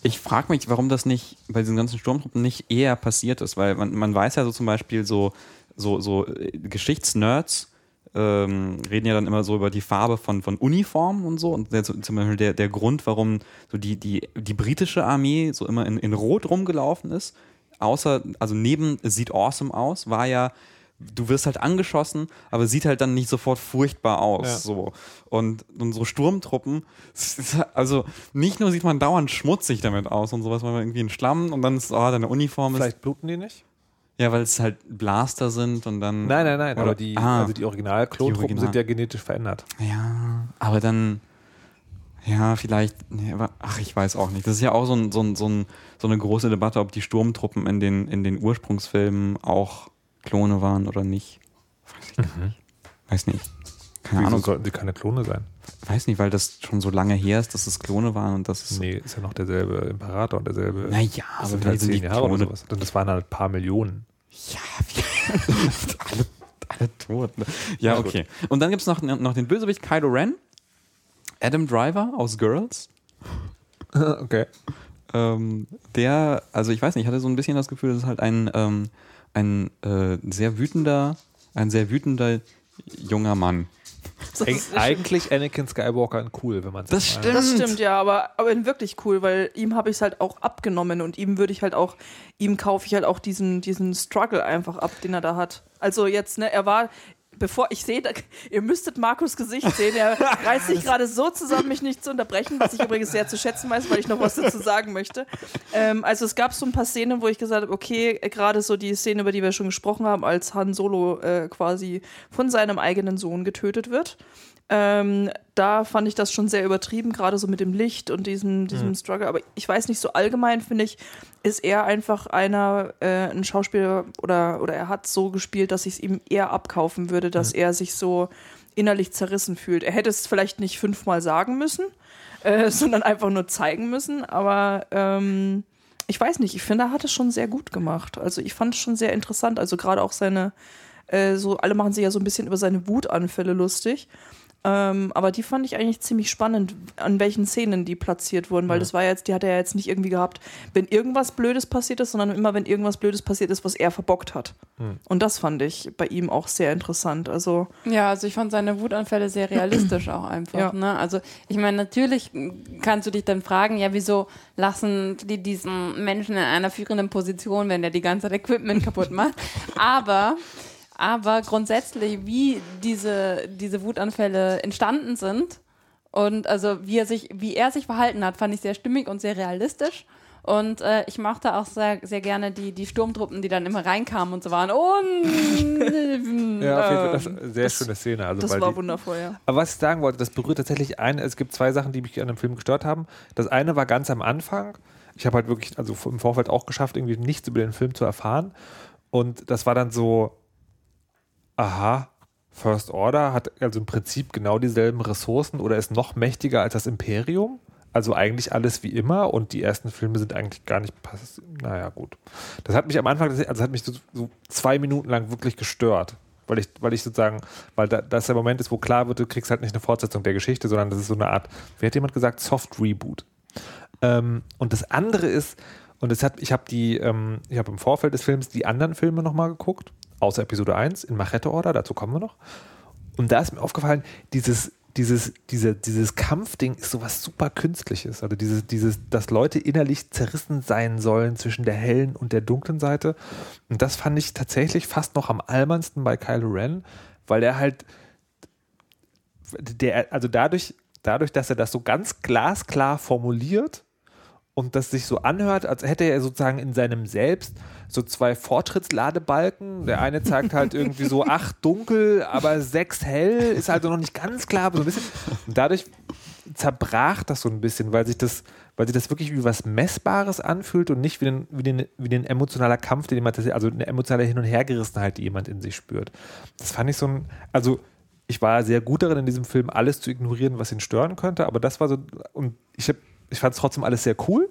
Ich frage mich, warum das nicht bei diesen ganzen Sturmtruppen nicht eher passiert ist, weil man, man weiß ja so zum Beispiel so, so, so äh, Geschichtsnerds ähm, reden ja dann immer so über die Farbe von, von Uniformen und so. Und der, zum Beispiel der, der Grund, warum so die, die, die britische Armee so immer in, in Rot rumgelaufen ist, außer, also neben sieht awesome aus, war ja, du wirst halt angeschossen, aber sieht halt dann nicht sofort furchtbar aus. Ja. So. Und unsere Sturmtruppen, also nicht nur sieht man dauernd schmutzig damit aus und sowas, weil man irgendwie ein Schlamm und dann ist, oh, deine Uniform ist. Vielleicht bluten die nicht? Ja, weil es halt Blaster sind und dann. Nein, nein, nein. Oder- aber die, ah. also die Original-Klontruppen Original. sind ja genetisch verändert. Ja, aber dann. Ja, vielleicht. Nee, aber, ach, ich weiß auch nicht. Das ist ja auch so, ein, so, ein, so, ein, so eine große Debatte, ob die Sturmtruppen in den, in den Ursprungsfilmen auch Klone waren oder nicht. Weiß ich gar nicht. Weiß nicht. Keine Wieso Ahnung. sollten sie keine Klone sein? Weiß nicht, weil das schon so lange her ist, dass es Klone waren und das ist. Nee, ist ja noch derselbe Imperator und derselbe. Naja, aber sind halt sind zehn Jahre oder Klone. sowas. Und das waren halt ein paar Millionen. Ja, wir, alle, alle tot. Ne? Ja, gut. okay. Und dann gibt es noch, noch den Bösewicht Kylo Ren, Adam Driver aus Girls. okay. ähm, der, also ich weiß nicht, ich hatte so ein bisschen das Gefühl, das ist halt ein, ähm, ein äh, sehr wütender, ein sehr wütender junger Mann. Das, eigentlich Anakin Skywalker in cool, wenn man Das mal- stimmt. das stimmt, ja, aber, aber in wirklich cool, weil ihm habe ich es halt auch abgenommen und ihm würde ich halt auch, ihm kaufe ich halt auch diesen, diesen Struggle einfach ab, den er da hat. Also jetzt, ne, er war, bevor ich sehe, ihr müsstet Markus Gesicht sehen, er reißt sich gerade so zusammen, mich nicht zu unterbrechen, was ich übrigens sehr zu schätzen weiß, weil ich noch was dazu sagen möchte. Ähm, also es gab so ein paar Szenen, wo ich gesagt habe, okay, gerade so die Szene, über die wir schon gesprochen haben, als Han Solo äh, quasi von seinem eigenen Sohn getötet wird. Ähm, da fand ich das schon sehr übertrieben, gerade so mit dem Licht und diesem, diesem Struggle. Aber ich weiß nicht, so allgemein finde ich, ist er einfach einer, äh, ein Schauspieler oder, oder er hat so gespielt, dass ich es ihm eher abkaufen würde, dass er sich so innerlich zerrissen fühlt. Er hätte es vielleicht nicht fünfmal sagen müssen, äh, sondern einfach nur zeigen müssen. Aber ähm, ich weiß nicht, ich finde, er hat es schon sehr gut gemacht. Also ich fand es schon sehr interessant. Also gerade auch seine, äh, so, alle machen sich ja so ein bisschen über seine Wutanfälle lustig. Ähm, aber die fand ich eigentlich ziemlich spannend, an welchen Szenen die platziert wurden, weil das war jetzt, die hat er ja jetzt nicht irgendwie gehabt, wenn irgendwas Blödes passiert ist, sondern immer, wenn irgendwas Blödes passiert ist, was er verbockt hat. Und das fand ich bei ihm auch sehr interessant. Also, Ja, also ich fand seine Wutanfälle sehr realistisch auch einfach. Ja. Ne? Also ich meine, natürlich kannst du dich dann fragen, ja, wieso lassen die diesen Menschen in einer führenden Position, wenn der die ganze Zeit Equipment kaputt macht? Aber aber grundsätzlich, wie diese, diese Wutanfälle entstanden sind und also wie er sich, wie er sich verhalten hat, fand ich sehr stimmig und sehr realistisch. Und äh, ich mochte auch sehr, sehr gerne die, die Sturmtruppen, die dann immer reinkamen und so waren. Und Ja, auf jeden Fall, Ähm, das ist eine sehr das- schöne Szene. Also, das weil war die, wundervoll, ja. Aber was ich sagen wollte, das berührt tatsächlich ein, es gibt zwei Sachen, die mich an dem Film gestört haben. Das eine war ganz am Anfang. Ich habe halt wirklich, also im Vorfeld auch geschafft, irgendwie nichts über den Film zu erfahren. Und das war dann so, aha, First Order hat also im Prinzip genau dieselben Ressourcen oder ist noch mächtiger als das Imperium. Also eigentlich alles wie immer und die ersten Filme sind eigentlich gar nicht pass Naja, gut. Das hat mich am Anfang, also hat mich so, so zwei Minuten lang wirklich gestört. Weil ich, weil ich sozusagen, weil da, das der Moment ist, wo klar wird, du kriegst halt nicht eine Fortsetzung der Geschichte, sondern das ist so eine Art, wie hat jemand gesagt, Soft Reboot. Ähm, und das andere ist, und das hat, ich habe die, ähm, ich habe im Vorfeld des Films die anderen Filme nochmal geguckt, außer Episode 1 in Machete-Order, dazu kommen wir noch. Und da ist mir aufgefallen, dieses, dieses, diese, dieses Kampfding ist sowas super Künstliches. Also dieses, dieses, dass Leute innerlich zerrissen sein sollen zwischen der hellen und der dunklen Seite. Und das fand ich tatsächlich fast noch am albernsten bei Kylo Ren, weil er halt der, also dadurch, dadurch, dass er das so ganz glasklar formuliert und das sich so anhört, als hätte er sozusagen in seinem Selbst so zwei Fortschrittsladebalken. Der eine zeigt halt irgendwie so acht dunkel, aber sechs hell, ist also noch nicht ganz klar, aber so ein bisschen. Und dadurch zerbrach das so ein bisschen, weil sich das, weil sich das wirklich wie was Messbares anfühlt und nicht wie ein, wie den, wie den emotionaler Kampf, den jemand, also eine emotionale Hin- und Hergerissenheit, die jemand in sich spürt. Das fand ich so ein, also ich war sehr gut darin, in diesem Film alles zu ignorieren, was ihn stören könnte, aber das war so, und ich, hab, ich fand es trotzdem alles sehr cool,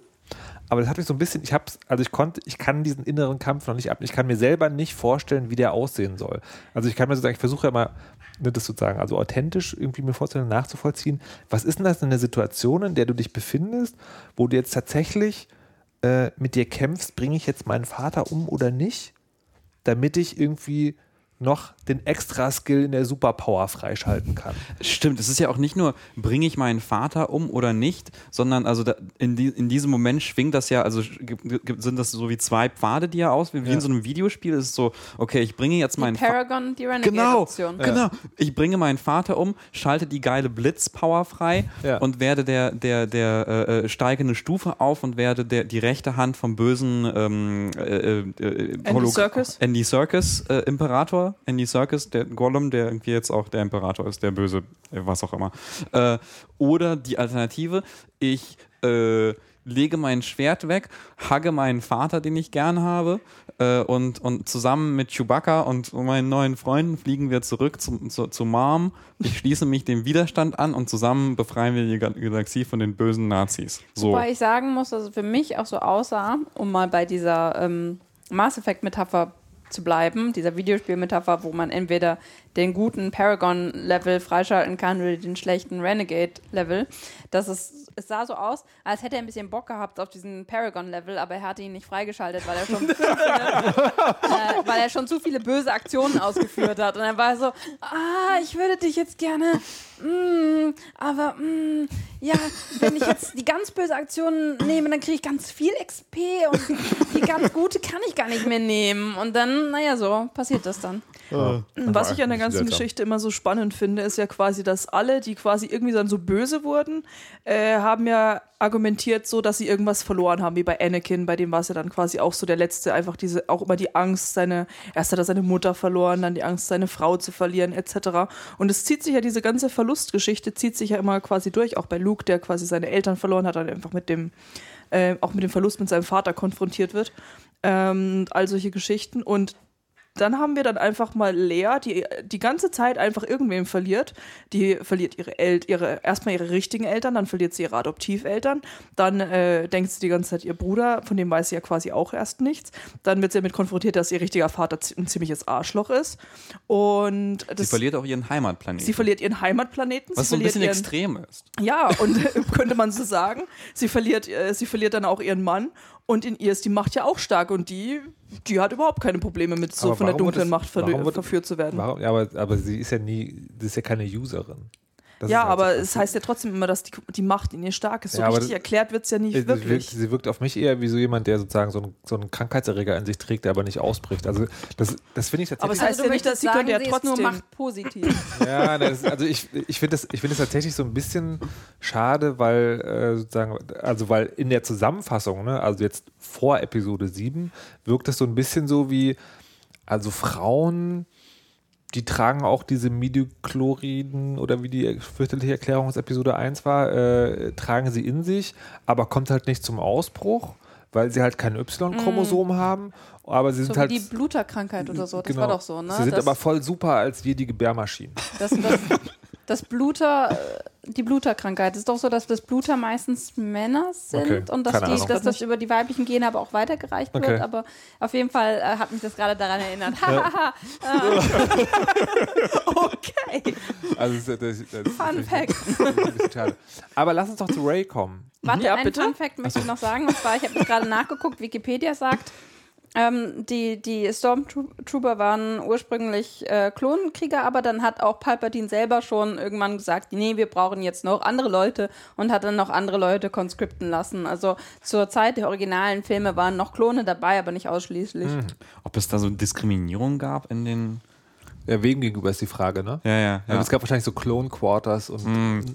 aber das hat mich so ein bisschen, ich hab's, also ich konnte, ich kann diesen inneren Kampf noch nicht ab, ich kann mir selber nicht vorstellen, wie der aussehen soll. Also ich kann mir sozusagen, ich versuche ja immer, ne, das sozusagen, also authentisch irgendwie mir vorzustellen, nachzuvollziehen, was ist denn das in der Situation, in der du dich befindest, wo du jetzt tatsächlich äh, mit dir kämpfst, bringe ich jetzt meinen Vater um oder nicht, damit ich irgendwie noch den Extra-Skill in der Superpower freischalten kann. Stimmt, es ist ja auch nicht nur, bringe ich meinen Vater um oder nicht, sondern also da, in, die, in diesem Moment schwingt das ja, also sind das so wie zwei Pfade, die er aus, wie, Ja. in so einem Videospiel ist es so, okay, ich bringe jetzt die meinen. Paragon, die Genau, Renegade-Option. genau. Ich bringe meinen Vater um, schalte die geile Blitzpower frei Ja. und werde der, der, der äh, äh, steigende Stufe auf und werde der, die rechte Hand vom bösen ähm, äh, äh, Andy Holog- Serkis? Andy Serkis äh, Andy Serkis, der Gollum, der irgendwie jetzt auch der Imperator ist, der böse, äh, was auch immer. Äh, oder die Alternative, ich äh, lege mein Schwert weg, hagge meinen Vater, den ich gern habe, äh, und, und zusammen mit Chewbacca und meinen neuen Freunden fliegen wir zurück zum, zu, zu Mom. Ich schließe mich dem Widerstand an und zusammen befreien wir die Gal- Galaxie von den bösen Nazis. So. Wobei ich sagen muss, dass es für mich auch so aussah, um mal bei dieser ähm, Mass Effect-Metapher zu bleiben, dieser Videospiel-Metapher, wo man entweder den guten Paragon-Level freischalten kann oder den schlechten Renegade-Level. Das ist, es sah so aus, als hätte er ein bisschen Bock gehabt auf diesen Paragon-Level, aber er hatte ihn nicht freigeschaltet, weil er schon zu viele, äh, weil er schon zu viele böse Aktionen ausgeführt hat. Und er war so, ah, ich würde dich jetzt gerne, mm, aber mm, ja, wenn ich jetzt die ganz böse Aktion nehme, dann kriege ich ganz viel XP und die ganz gute kann ich gar nicht mehr nehmen. Und dann, naja, so passiert das dann. Was ich an der ganzen. Geschichte immer so spannend finde, ist ja quasi, dass alle, die quasi irgendwie dann so böse wurden, äh, haben ja argumentiert so, dass sie irgendwas verloren haben, wie bei Anakin, bei dem war es ja dann quasi auch so der letzte, einfach diese, auch immer die Angst, seine, erst hat er seine Mutter verloren, dann die Angst, seine Frau zu verlieren, etc. Und es zieht sich ja, diese ganze Verlustgeschichte zieht sich ja immer quasi durch, auch bei Luke, der quasi seine Eltern verloren hat, dann einfach mit dem, äh, auch mit dem Verlust mit seinem Vater konfrontiert wird. Ähm, und all solche Geschichten. Und dann haben wir dann einfach mal Lea, die die ganze Zeit einfach irgendwem verliert. Die verliert ihre El ihre erstmal ihre richtigen Eltern, dann verliert sie ihre Adoptiveltern, dann äh, denkt sie die ganze Zeit ihr Bruder, von dem weiß sie ja quasi auch erst nichts. Dann wird sie damit konfrontiert, dass ihr richtiger Vater ein ziemliches Arschloch ist und Sie verliert auch ihren Heimatplaneten. sie verliert ihren Heimatplaneten, was so ein bisschen ihren, extrem ist. ja, und könnte man so sagen. Sie verliert, äh, sie verliert dann auch ihren Mann und in ihr ist die Macht ja auch stark und die, die hat überhaupt keine Probleme mit so Aber von der dunklen das- Macht ver warum wird- verführt zu werden. Warum? Ja, aber, aber sie ist ja nie, sie ist ja keine Userin. Das ja, halt aber so. es heißt ja trotzdem immer, dass die, die Macht in ihr stark ist. So Ja, aber richtig das- erklärt wird es ja nicht Sie wirklich. wirkt, sie wirkt auf mich eher wie so jemand, der sozusagen so einen, so einen Krankheitserreger in sich trägt, der aber nicht ausbricht. Also das, das finde ich Aber tatsächlich. es heißt ja nicht, dass sie könnte ja ist nur trotzdem- machtpositiv. Ja, das, also ich, ich finde das, ich finde es tatsächlich so ein bisschen schade, weil äh, sozusagen, also weil in der Zusammenfassung, ne, also jetzt vor Episode 7, wirkt es so ein bisschen so wie, also Frauen, die tragen auch diese Midichloriden oder wie die fürchterliche Erklärung aus Episode 1 war, äh, tragen sie in sich, aber kommt halt nicht zum Ausbruch, weil sie halt kein Y-Chromosom haben, aber sie so sind wie halt die Bluterkrankheit oder so. Das genau. war doch so, ne? Sie sind das, aber voll super als wir die Gebärmaschinen. das, das, das Bluter, äh, die Bluterkrankheit ist doch so, dass das Bluter meistens Männer sind Okay, und dass, die, dass das über die weiblichen Gene aber auch weitergereicht wird. Okay. Aber auf jeden Fall äh, hat mich das gerade daran erinnert. Hahaha. okay. Also das, das, das Fun Fact. Aber lass uns doch zu Ray kommen. Warte, Ja, ein bitte. Fun Fact möchte ich noch sagen. Und zwar, ich habe gerade nachgeguckt, Wikipedia sagt, ähm, die, die Stormtrooper waren ursprünglich äh, Klonkrieger, aber dann hat auch Palpatine selber schon irgendwann gesagt, nee, wir brauchen jetzt noch andere Leute und hat dann noch andere Leute conscripten lassen. Also zur Zeit der originalen Filme waren noch Klone dabei, aber nicht ausschließlich. Ob es da so Diskriminierung gab in den. Ja, wem gegenüber ist die Frage, ne? Ja, ja, Also es gab wahrscheinlich so Clone Quarters und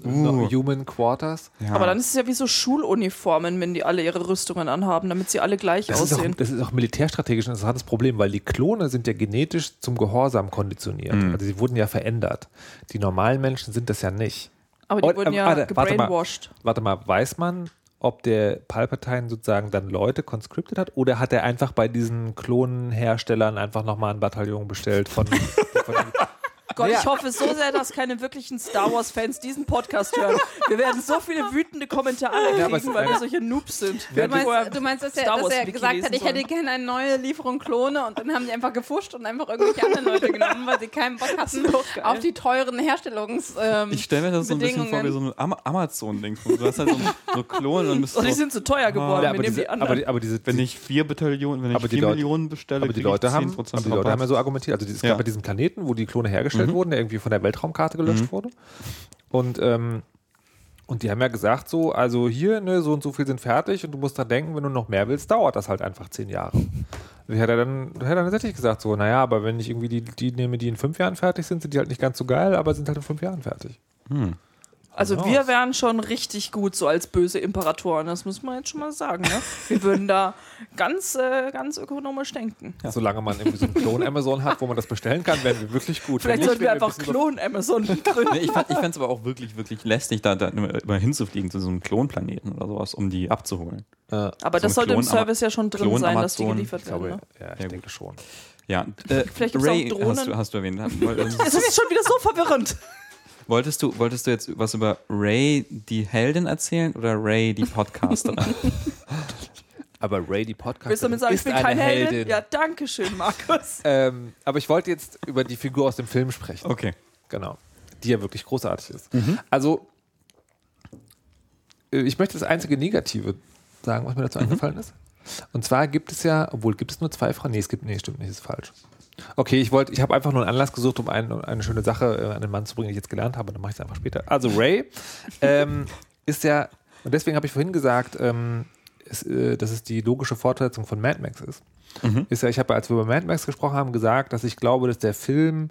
no- Human Quarters. ja. Aber dann ist es ja wie so Schuluniformen, wenn die alle ihre Rüstungen anhaben, damit sie alle gleich Das ist, auch, aussehen. das ist auch militärstrategisch ein interessantes Problem, weil die Klone sind ja genetisch zum Gehorsam konditioniert. Mhm. Also sie wurden ja verändert. Die normalen Menschen sind das ja nicht. Aber die Und, wurden äh, ja warte, warte mal. gebrainwashed. Warte mal, weiß man, ob der Palpatine sozusagen dann Leute conscripted hat oder hat er einfach bei diesen Klonenherstellern einfach nochmal ein Bataillon bestellt von, von Gott, Ja. ich hoffe so sehr, dass keine wirklichen Star Wars-Fans diesen Podcast hören. Wir werden so viele wütende Kommentare Ja, kriegen, es- weil wir ja. solche Noobs sind. Ja, Du meinst, du meinst, dass er, Star dass Wars er gesagt hat, ich hätte gerne eine neue Lieferung Klone und dann haben die einfach gefuscht und einfach irgendwelche anderen Leute genommen, weil sie keinen Bock hatten auf die teuren Herstellungs... Ähm, ich stelle mir das so ein bisschen vor wie so ein Ama Amazon-Ding. Du hast halt so, so Klone und bist Oh, die so, sind zu teuer geworden. Ja, wir aber, nehmen diese, die aber, anderen. die, aber diese, wenn ich vier Bataillonen, wenn ich Aber die vier Leute- Millionen bestelle, aber die Leute haben, 10% aber die Leute haben ja so argumentiert. Also es gab Ja. ja diesen Planeten, wo die Klone hergestellt wurden, der irgendwie von der Weltraumkarte gelöscht wurde. Und ähm, und die haben ja gesagt so, also hier, ne, so und so viel sind fertig und du musst dran denken, wenn du noch mehr willst, dauert das halt einfach zehn Jahre. Ich hätte dann, hätte dann tatsächlich gesagt so, naja, aber wenn ich irgendwie die, die nehme, die in fünf Jahren fertig sind, sind die halt nicht ganz so geil, aber sind halt in fünf Jahren fertig. Also wir wären schon richtig gut so als böse Imperatoren, das muss man jetzt schon mal sagen. Ne? Wir würden da ganz, äh, ganz ökonomisch denken. Solange man irgendwie so einen Klon-Amazon hat, wo man das bestellen kann, wären wir wirklich gut. Vielleicht Wenn sollten wir einfach ein Klon-Amazon gründen. Nee, ich fand es aber auch wirklich, wirklich lästig, da, da immer immer hinzufliegen zu so einem Klonplaneten oder sowas, um die abzuholen. Äh, Aber So das sollte im Service ja schon drin sein, dass die geliefert ich glaube, werden. Ne? ja, ich Sehr denke schon. Ja, äh, Vielleicht Ray auch Drohnen. hast du, hast du erwähnt. Es ist jetzt schon wieder so verwirrend. Wolltest du, wolltest du jetzt was über Ray, die Heldin, erzählen oder Ray, die Podcasterin? Aber Ray, die Podcast Willst du damit sagen, ich ist bin eine keine Heldin? Heldin. Ja, danke schön, Markus. Ähm, aber ich wollte jetzt über die Figur aus dem Film sprechen. Okay. Genau. Die ja wirklich großartig ist. Also, äh, ich möchte das einzige Negative sagen, was mir dazu eingefallen ist. Und zwar gibt es ja, obwohl gibt es nur zwei Frauen? Nee, es gibt, nee, stimmt nicht, ist falsch. Okay, ich wollte, ich habe einfach nur einen Anlass gesucht, um ein, eine schöne Sache äh, an den Mann zu bringen, die ich jetzt gelernt habe, dann mache ich es einfach später. Also Ray ähm, ist ja, und deswegen habe ich vorhin gesagt, ähm, ist, äh, dass es die logische Fortsetzung von Mad Max ist. Ist ja, ich habe, als wir über Mad Max gesprochen haben, gesagt, dass ich glaube, dass der Film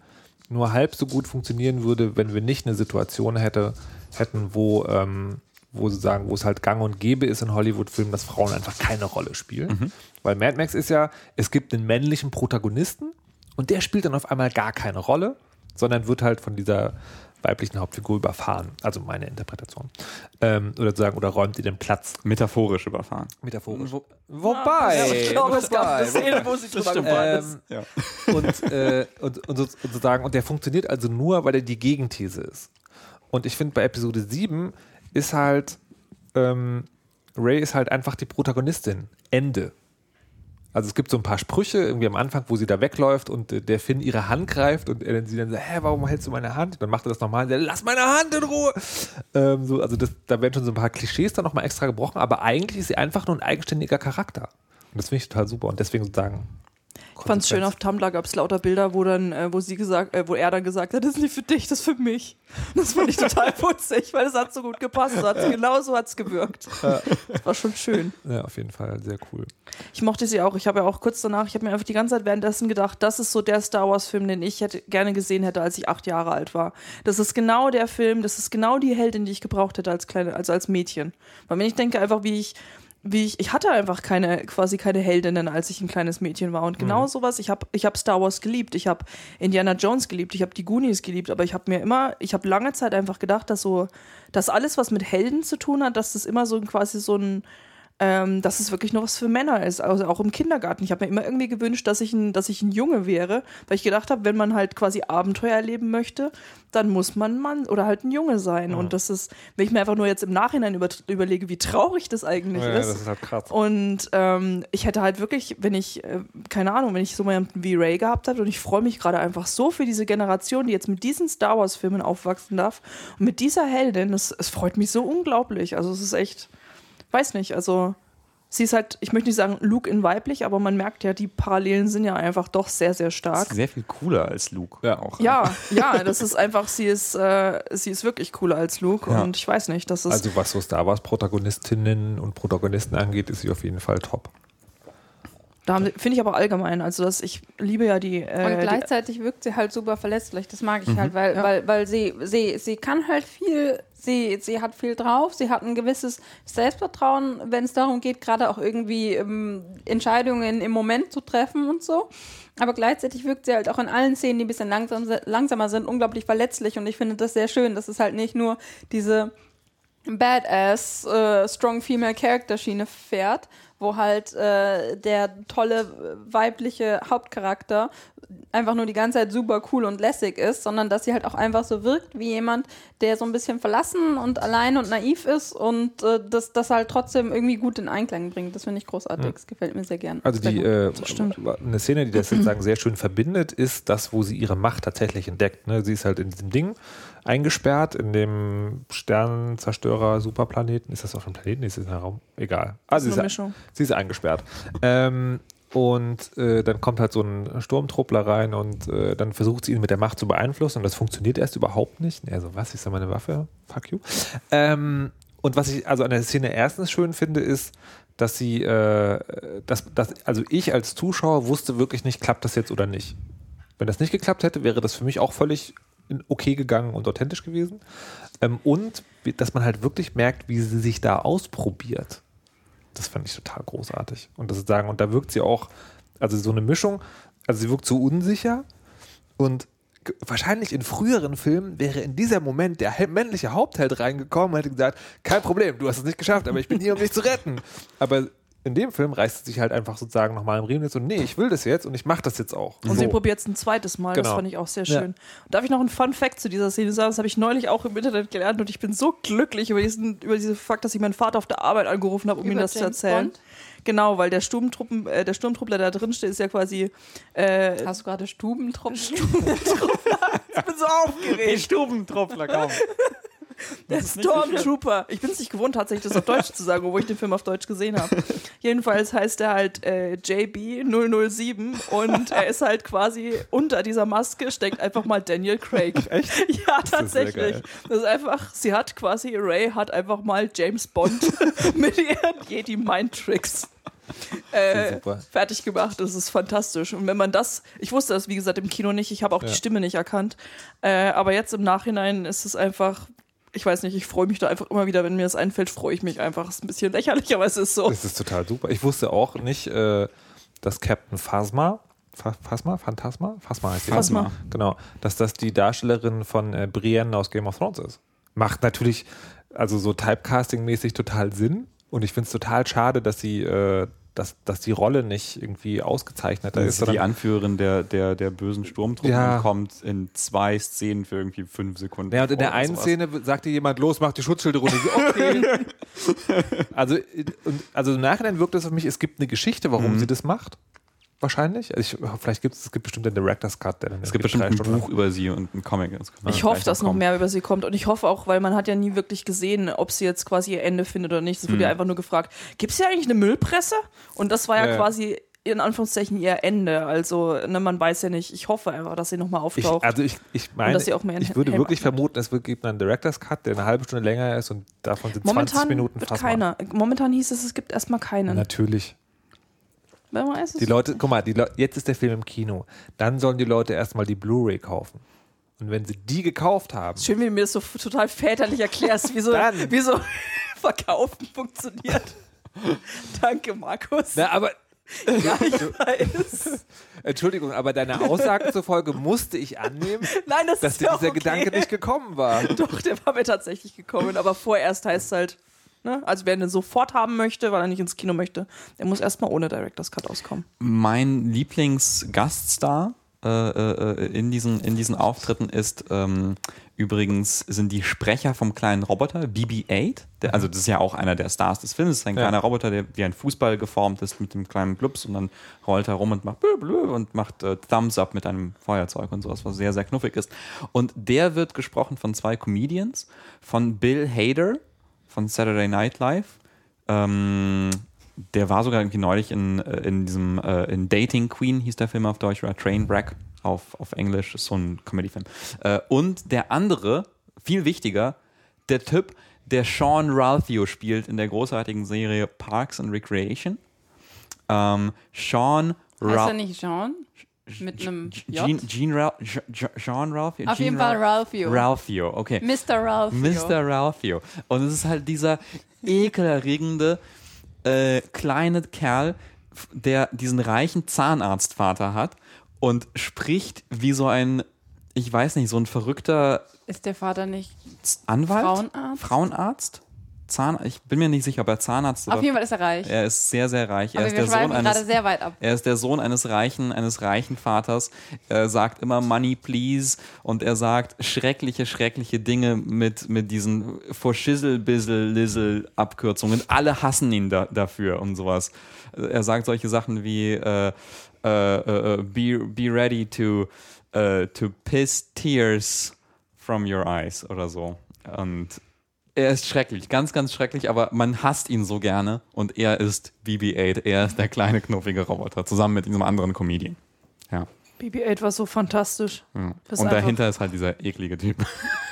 nur halb so gut funktionieren würde, wenn wir nicht eine Situation hätte, hätten, wo, ähm, wo sozusagen, wo es halt gang und gäbe ist in Hollywood-Filmen, dass Frauen einfach keine Rolle spielen. Weil Mad Max ist ja, es gibt einen männlichen Protagonisten und der spielt dann auf einmal gar keine Rolle, sondern wird halt von dieser weiblichen Hauptfigur überfahren. Also meine Interpretation. Ähm, oder sozusagen, oder räumt ihr den Platz. Metaphorisch überfahren. Metaphorisch. wobei, ich glaube, es gab eine Szene, wo sie drüber ähm, Ja. und, äh, und, und, so, und sozusagen, und der funktioniert also nur, weil er die Gegenthese ist. Und ich finde, bei Episode 7 ist halt, ähm, Ray ist halt einfach die Protagonistin. Ende. Also es gibt so ein paar Sprüche irgendwie am Anfang, wo sie da wegläuft und äh, der Finn ihre Hand greift und er sie dann sagt, hä, warum hältst du meine Hand? Dann macht er das nochmal und sagt, lass meine Hand in Ruhe. Ähm, so, also das, da werden schon so ein paar Klischees dann nochmal extra gebrochen, aber eigentlich ist sie einfach nur ein eigenständiger Charakter. Und das finde ich total super und deswegen sozusagen. Ich fand's schön, auf Tumblr gab es lauter Bilder, wo dann, äh, wo sie gesagt, äh, wo er dann gesagt hat, das ist nicht für dich, das ist für mich. Das fand ich total putzig, weil es hat so gut gepasst. So hat's, genau so hat's gewirkt. Das war schon schön. Ja, auf jeden Fall sehr cool. Ich mochte sie auch. Ich habe ja auch kurz danach, ich habe mir einfach die ganze Zeit währenddessen gedacht, das ist so der Star Wars-Film, den ich hätte, gerne gesehen hätte, als ich acht Jahre alt war. Das ist genau der Film, das ist genau die Heldin, die ich gebraucht hätte als kleine, also als Mädchen. Weil wenn ich denke einfach, wie ich, wie ich, ich hatte einfach keine, quasi keine Heldinnen, als ich ein kleines Mädchen war. Und genau sowas, ich habe ich hab Star Wars geliebt, ich habe Indiana Jones geliebt, ich habe die Goonies geliebt, aber ich habe mir immer, ich habe lange Zeit einfach gedacht, dass so, dass alles, was mit Helden zu tun hat, dass das immer so ein- quasi so ein, ähm, dass es wirklich nur was für Männer ist, also auch im Kindergarten. Ich habe mir immer irgendwie gewünscht, dass ich, ein, dass ich ein Junge wäre, weil ich gedacht habe, wenn man halt quasi Abenteuer erleben möchte, dann muss man ein Mann oder halt ein Junge sein. Und das ist, wenn ich mir einfach nur jetzt im Nachhinein über, überlege, wie traurig das eigentlich Ja, ist. das ist halt krass. Und ähm, ich hätte halt wirklich, wenn ich, äh, keine Ahnung, wenn ich so jemanden wie Ray gehabt habe und ich freue mich gerade einfach so für diese Generation, die jetzt mit diesen Star Wars-Filmen aufwachsen darf und mit dieser Heldin, es freut mich so unglaublich. Also es ist echt, weiß nicht, also sie ist halt, ich möchte nicht sagen Luke in weiblich, aber man merkt ja, die Parallelen sind ja einfach doch sehr, sehr stark. Sehr viel cooler als Luke. Ja. auch. Ja, ja, das ist einfach, sie ist, äh, sie ist wirklich cooler als Luke Ja. und ich weiß nicht, das ist, Also was so Star Wars Protagonistinnen und Protagonisten angeht, ist sie auf jeden Fall top. Da finde ich aber allgemein, also dass ich liebe ja die, äh, Und die gleichzeitig wirkt sie halt super verletzlich. Das mag ich Mhm. halt, weil, Ja. weil, weil sie, sie, sie kann halt viel, sie, sie hat viel drauf, sie hat ein gewisses Selbstvertrauen, wenn es darum geht, gerade auch irgendwie ähm, Entscheidungen im Moment zu treffen und so. Aber gleichzeitig wirkt sie halt auch in allen Szenen, die ein bisschen langsam, langsamer sind, unglaublich verletzlich. Und ich finde das sehr schön, dass es halt nicht nur diese Badass, äh, Strong Female Character Schiene fährt, wo halt äh, der tolle weibliche Hauptcharakter einfach nur die ganze Zeit super cool und lässig ist, sondern dass sie halt auch einfach so wirkt wie jemand, der so ein bisschen verlassen und allein und naiv ist und äh, das, das halt trotzdem irgendwie gut in Einklang bringt. Das finde ich großartig. Das gefällt mir sehr gern. Also Sehr die äh, eine Szene, die das sozusagen sehr schön verbindet, ist das, wo sie ihre Macht tatsächlich entdeckt. Ne? Sie ist halt in diesem Ding eingesperrt, in dem Sternenzerstörer Superplaneten. Ist das auch ein Planeten? Ist das ein Raum? Egal. Also ist ist, Mischung. Sie ist eingesperrt. Ähm, und äh, dann kommt halt so ein Sturmtruppler rein und äh, dann versucht sie ihn mit der Macht zu beeinflussen und das funktioniert erst überhaupt nicht. Er so, was ist da meine Waffe? Fuck you. Ähm, und was ich also an der Szene erstens schön finde, ist, dass sie, äh, dass, dass, also ich als Zuschauer wusste wirklich nicht, klappt das jetzt oder nicht. Wenn das nicht geklappt hätte, wäre das für mich auch völlig okay gegangen und authentisch gewesen. Ähm, und dass man halt wirklich merkt, wie sie sich da ausprobiert. Das fand ich total großartig. Und das sagen, und da wirkt sie auch, also so eine Mischung, also sie wirkt so unsicher und wahrscheinlich in früheren Filmen wäre in dieser Moment der männliche Hauptheld reingekommen und hätte gesagt, kein Problem, du hast es nicht geschafft, aber ich bin hier, um dich zu retten. Aber in dem Film reißt sie sich halt einfach sozusagen nochmal im Riemen und so, nee, ich will das jetzt und ich mache das jetzt auch. Und so. sie probiert es ein zweites Mal. Das Genau. fand ich auch sehr Ja. schön. Darf ich noch einen Fun Fact zu dieser Szene sagen? Das habe ich neulich auch im Internet gelernt und ich bin so glücklich über diesen, über diesen Fakt, dass ich meinen Vater auf der Arbeit angerufen habe, um ihm das zu James erzählen. Bond? Genau, weil der Sturmtruppen, äh, der Sturmtruppler, der da drin steht, ist ja quasi. Äh, Hast du gerade Stubentruppen? ich bin so aufgeregt. Stubentruppler, komm. Der Stormtrooper. Ich bin es nicht gewohnt, tatsächlich das auf Deutsch zu sagen, obwohl ich den Film auf Deutsch gesehen habe. Jedenfalls heißt er halt äh, JB007 und er ist halt quasi unter dieser Maske steckt einfach mal Daniel Craig. Echt? Ja, ist sehr tatsächlich. geil. Das ist einfach, sie hat quasi, Ray hat einfach mal James Bond mit ihren Jedi Mind Tricks. Äh, fertig gemacht. Das ist fantastisch. Und wenn man das, ich wusste das wie gesagt im Kino nicht, ich habe auch Ja. die Stimme nicht erkannt. Äh, aber jetzt im Nachhinein ist es einfach, ich weiß nicht, ich freue mich da einfach immer wieder, wenn mir das einfällt, freue ich mich einfach. Ist ein bisschen lächerlich, aber es ist so. Das ist total super. Ich wusste auch nicht, äh, dass Captain Phasma, Pha- Phasma, Phantasma, Phasma heißt sie. Phasma. Genau, dass das die Darstellerin von äh, Brienne aus Game of Thrones ist. Macht natürlich, also so Typecasting-mäßig total Sinn. Und ich finde es total schade, dass sie, äh, dass, dass die Rolle nicht irgendwie ausgezeichneter Das ist. die Anführerin der, der, der bösen Sturmtruppen Ja. kommt in zwei Szenen für irgendwie fünf Sekunden. Ja, und in der einen sowas. Szene sagte jemand, los, mach die Schutzschilde runter. Okay. also, und, also im Nachhinein wirkt es auf mich, es gibt eine Geschichte, warum Mhm. sie das macht. Wahrscheinlich. Also ich, vielleicht gibt es, es gibt bestimmt den Director's Cut, der dann Es gibt bestimmt ein Stunden- Buch über sie und ein Comic. Ich hoffe, dass noch mehr über sie kommt. Und ich hoffe auch, weil man hat ja nie wirklich gesehen, ob sie jetzt quasi ihr Ende findet oder nicht. Es wurde ja einfach nur gefragt, gibt es hier eigentlich eine Müllpresse? Und das war ja, Ja, ja. quasi in Anführungszeichen ihr Ende. Also, ne, man weiß ja nicht. Ich hoffe einfach, dass sie nochmal Ich, auftaucht. also ich, ich meine, dass sie auch mehr in ich würde Helm wirklich abnimmt. vermuten, es wird, gibt einen Director's Cut, der eine halbe Stunde länger ist und davon sind Momentan 20 Minuten wird Phasma. keiner. Momentan hieß es, es gibt erstmal keinen. Natürlich. Wer weiß es? Die Leute, guck mal, die Le jetzt ist der Film im Kino. Dann sollen die Leute erstmal die Blu-ray kaufen. Und wenn sie die gekauft haben, Schön, wie du mir das so total väterlich erklärst, wie so, Dann. wie so Verkaufen funktioniert. Danke, Markus. na, aber Ja, ich weiß. Entschuldigung, aber deiner Aussage zufolge musste ich annehmen, Nein, das dass ist dir dieser okay. Gedanke nicht gekommen war. Doch, der war mir tatsächlich gekommen. Aber vorerst heißt es halt, ne? also wer ihn sofort haben möchte, weil er nicht ins Kino möchte, der muss erstmal ohne Director's Cut auskommen. Mein Lieblingsgaststar äh, äh, in, diesen, in diesen Auftritten ist ähm, übrigens sind die Sprecher vom kleinen Roboter BB-8. Der, also das ist ja auch einer der Stars des Films. Das ist ein Ja. kleiner Roboter, der wie ein Fußball geformt ist mit dem kleinen Blups und dann rollt er rum und macht blö, blö und macht äh, Thumbs up mit einem Feuerzeug und sowas, was sehr, sehr knuffig ist. Und der wird gesprochen von zwei Comedians, von Bill Hader von Saturday Night Live. Ähm, der war sogar irgendwie neulich in, äh, in diesem äh, in Dating Queen hieß der Film auf Deutsch oder Trainwreck auf, auf Englisch, ist so ein Comedy-Film. Äh, und der andere, viel wichtiger, der Typ, der Sean Ralphio spielt in der großartigen Serie Parks and Recreation. Ähm, Sean Heißt er Ralphio. nicht Jean? Mit einem J? Jean, Jean Ralph, Jean Ralphio? Auf Jean jeden Fall Ralph- Ralphio. Ralphio, okay. Mr. Ralphio. Mr. Ralphio. Und es ist halt dieser ekelerregende äh, kleine Kerl, der diesen reichen Zahnarztvater hat und spricht wie so ein, ich weiß nicht, so ein verrückter Ist der Vater nicht Anwalt? Frauenarzt? Frauenarzt? Zahn, ich bin mir nicht sicher, ob er Zahnarzt Auf oder. jeden Fall ist er reich. Er ist sehr, sehr reich. Er Aber ist wir der Sohn eines gerade sehr weit ab. er ist der Sohn eines reichen, eines reichen Vaters. Er sagt immer Money, please. Und er sagt schreckliche, schreckliche Dinge mit, mit diesen for Schissel, Bissel, Lissel Abkürzungen. Alle hassen ihn da, dafür und sowas. Er sagt solche Sachen wie äh, äh, äh, be, be ready to, äh, to piss tears from your eyes oder so. Und er ist schrecklich, ganz, ganz schrecklich, aber man hasst ihn so gerne und er ist BB-8, er ist der kleine knuffige Roboter, zusammen mit diesem anderen Comedian. Ja. BB-8 war so fantastisch. ja. Und dahinter ist halt dieser eklige Typ.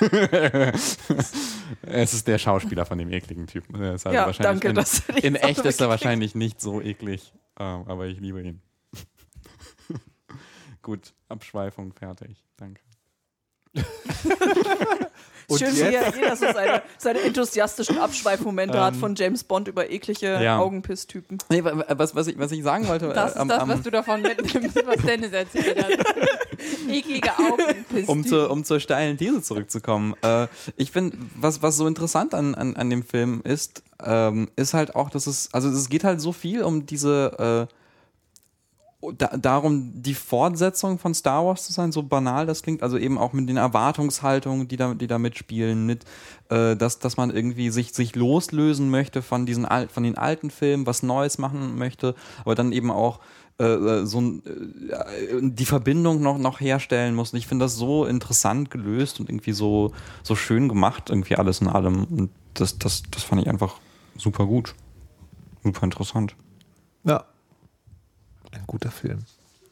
es ist der Schauspieler von dem ekligen Typen. Ist also Ja, danke, in, dass du in echt ist er wahrscheinlich nicht so eklig, ähm, aber ich liebe ihn. Gut, Abschweifung fertig. Danke. Und Schön, wie jetzt? jeder jeder so seine, seine enthusiastischen Abschweifmomente hat von James Bond über eklige Ja. Augenpisstypen. Nee, wa- wa- was, was, ich, was ich sagen wollte, Das äh, ist am- das, am- was du davon mitnimmst, was Dennis erzählt hat. Eklige Augen. um, zu, um zur steilen These zurückzukommen. Äh, ich finde, was, was so interessant an, an, an dem Film ist, ähm, ist halt auch, dass es, also es geht halt so viel um diese, äh, da, darum, die Fortsetzung von Star Wars zu sein, so banal das klingt, also eben auch mit den Erwartungshaltungen, die da, die da mitspielen, mit, äh, dass, dass man irgendwie sich, sich loslösen möchte von diesen al von den alten Filmen, was Neues machen möchte, aber dann eben auch äh, so ein, äh, die Verbindung noch, noch herstellen muss. Und ich finde das so interessant gelöst und irgendwie so, so schön gemacht, irgendwie alles in allem. Und das, das, das fand ich einfach super gut. Super interessant. Ja. Ein guter Film.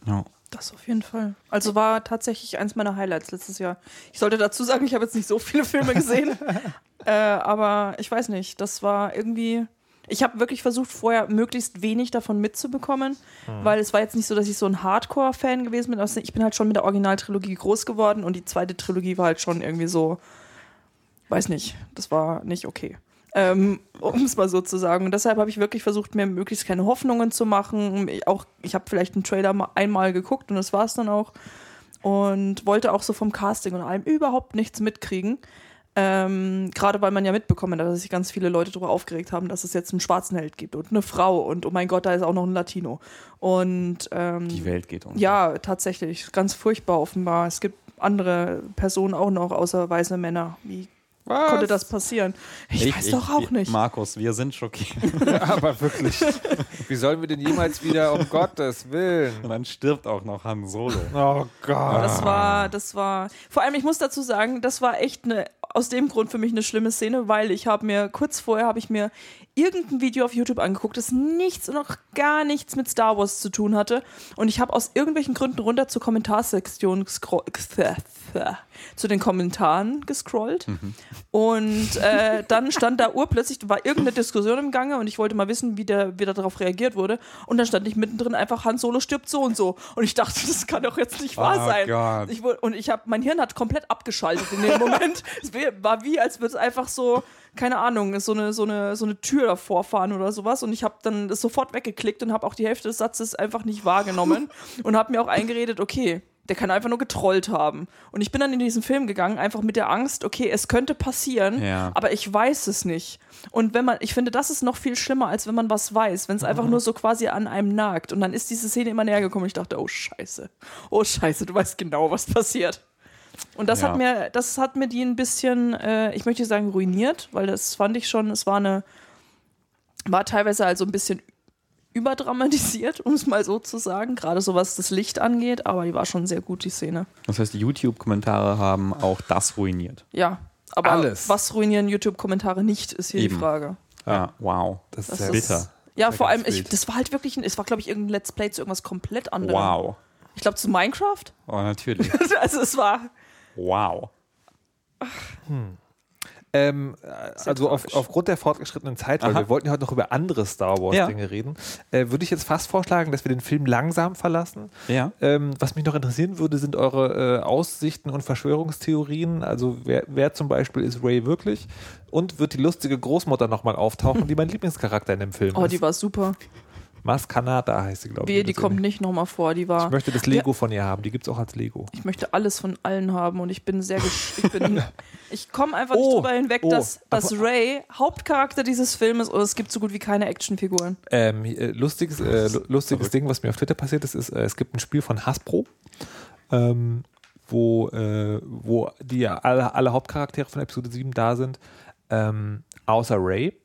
Ja. Das auf jeden Fall. Also war tatsächlich eins meiner Highlights letztes Jahr. Ich sollte dazu sagen, ich habe jetzt nicht so viele Filme gesehen. äh, aber ich weiß nicht, das war irgendwie. Ich habe wirklich versucht, vorher möglichst wenig davon mitzubekommen, weil es war jetzt nicht so, dass ich so ein Hardcore-Fan gewesen bin. Also Ich bin halt schon mit der Originaltrilogie groß geworden und die zweite Trilogie war halt schon irgendwie so, weiß nicht, das war nicht okay. Ähm, um es mal so zu sagen. Und deshalb habe ich wirklich versucht, mir möglichst keine Hoffnungen zu machen. Ich Auch, ich habe vielleicht einen Trailer mal einmal geguckt und das war es dann auch. Und wollte auch so vom Casting und allem überhaupt nichts mitkriegen. Ähm, Gerade weil man ja mitbekommen hat, dass sich ganz viele Leute darüber aufgeregt haben, dass es jetzt einen schwarzen Held gibt und eine Frau und oh mein Gott, da ist auch noch ein Latino. Und ähm, Die Welt geht unter. ja, tatsächlich, ganz furchtbar offenbar. Es gibt andere Personen auch noch außer weiße Männer. Wie Was? konnte das passieren? Ich, weiß doch auch nicht. Markus, wir sind schockiert. Aber wirklich. Wie sollen wir denn jemals wieder, um Gottes Willen? Und dann stirbt auch noch Han Solo. Oh Gott. Das war, das war. Vor allem, ich muss dazu sagen, das war echt eine, aus dem Grund für mich eine schlimme Szene, weil ich habe mir kurz vorher habe ich mir irgendein Video auf YouTube angeguckt, das nichts und auch gar nichts mit Star Wars zu tun hatte. Und ich habe aus irgendwelchen Gründen runter zur Kommentarsektion gescroll- zu den Kommentaren gescrollt. Und äh, dann stand da urplötzlich, war irgendeine Diskussion im Gange und ich wollte mal wissen, wie, der, wie da darauf reagiert wurde. Und dann stand ich mittendrin einfach, Han Solo stirbt so und so. Und ich dachte, das kann doch jetzt nicht wahr Oh sein. Gott. Ich, und ich habe, mein Hirn hat komplett abgeschaltet in dem Moment. es war wie, als würde es einfach so, keine Ahnung, so eine, so eine, so eine Tür davor fahren oder sowas. Und ich habe dann das sofort weggeklickt und habe auch die Hälfte des Satzes einfach nicht wahrgenommen und habe mir auch eingeredet, okay, der kann einfach nur getrollt haben. Und ich bin dann in diesen Film gegangen, einfach mit der Angst, okay, es könnte passieren, Ja. aber ich weiß es nicht. Und wenn man, ich finde, das ist noch viel schlimmer, als wenn man was weiß, wenn es einfach nur so quasi an einem nagt. Und dann ist diese Szene immer näher gekommen und ich dachte, oh Scheiße, oh Scheiße, du weißt genau, was passiert. Und das Ja. hat mir, das hat mir die ein bisschen, äh, ich möchte sagen ruiniert, weil das fand ich schon, es war eine, war teilweise also ein bisschen überdramatisiert, um es mal so zu sagen, gerade so was das Licht angeht, aber die war schon sehr gut, die Szene. Das heißt, die YouTube-Kommentare haben auch das ruiniert. Ja, aber Alles. was ruinieren YouTube-Kommentare nicht, ist hier Eben. die Frage. Ja, wow. Das ist Das sehr ist- bitter. Ja, Sehr vor allem, ich, das war halt wirklich, ein, es war glaube ich irgendein Let's Play zu irgendwas komplett anderem. Wow. Ich glaube zu Minecraft. Oh, natürlich. also es war, Wow. Ähm, äh, also auf, aufgrund der fortgeschrittenen Zeit, weil Aha. wir wollten ja heute noch über andere Star Wars-Dinge reden, äh, würde ich jetzt fast vorschlagen, dass wir den Film langsam verlassen. Ja. Ähm, was mich noch interessieren würde, sind eure äh, Aussichten und Verschwörungstheorien. Also wer, wer zum Beispiel ist Ray wirklich? Und wird die lustige Großmutter nochmal auftauchen, die mein Lieblingscharakter in dem Film oh, ist? die war super. Maskanata heißt sie, glaube ich. Wehe, die kommt nicht nochmal vor. Die war. Ich möchte das Lego von ihr haben. Die gibt es auch als Lego. Ich möchte alles von allen haben und ich bin sehr ich bin ich komme einfach nicht Oh, drüber hinweg, oh, dass, dass Ray Hauptcharakter dieses Filmes und es gibt so gut wie keine Actionfiguren. Ähm, äh, lustiges äh, lu- lustiges Ding, was mir auf Twitter passiert ist, ist, äh, es gibt ein Spiel von Hasbro, ähm, wo, äh, wo die ja alle, alle Hauptcharaktere von Episode 7 da sind, ähm, außer Ray.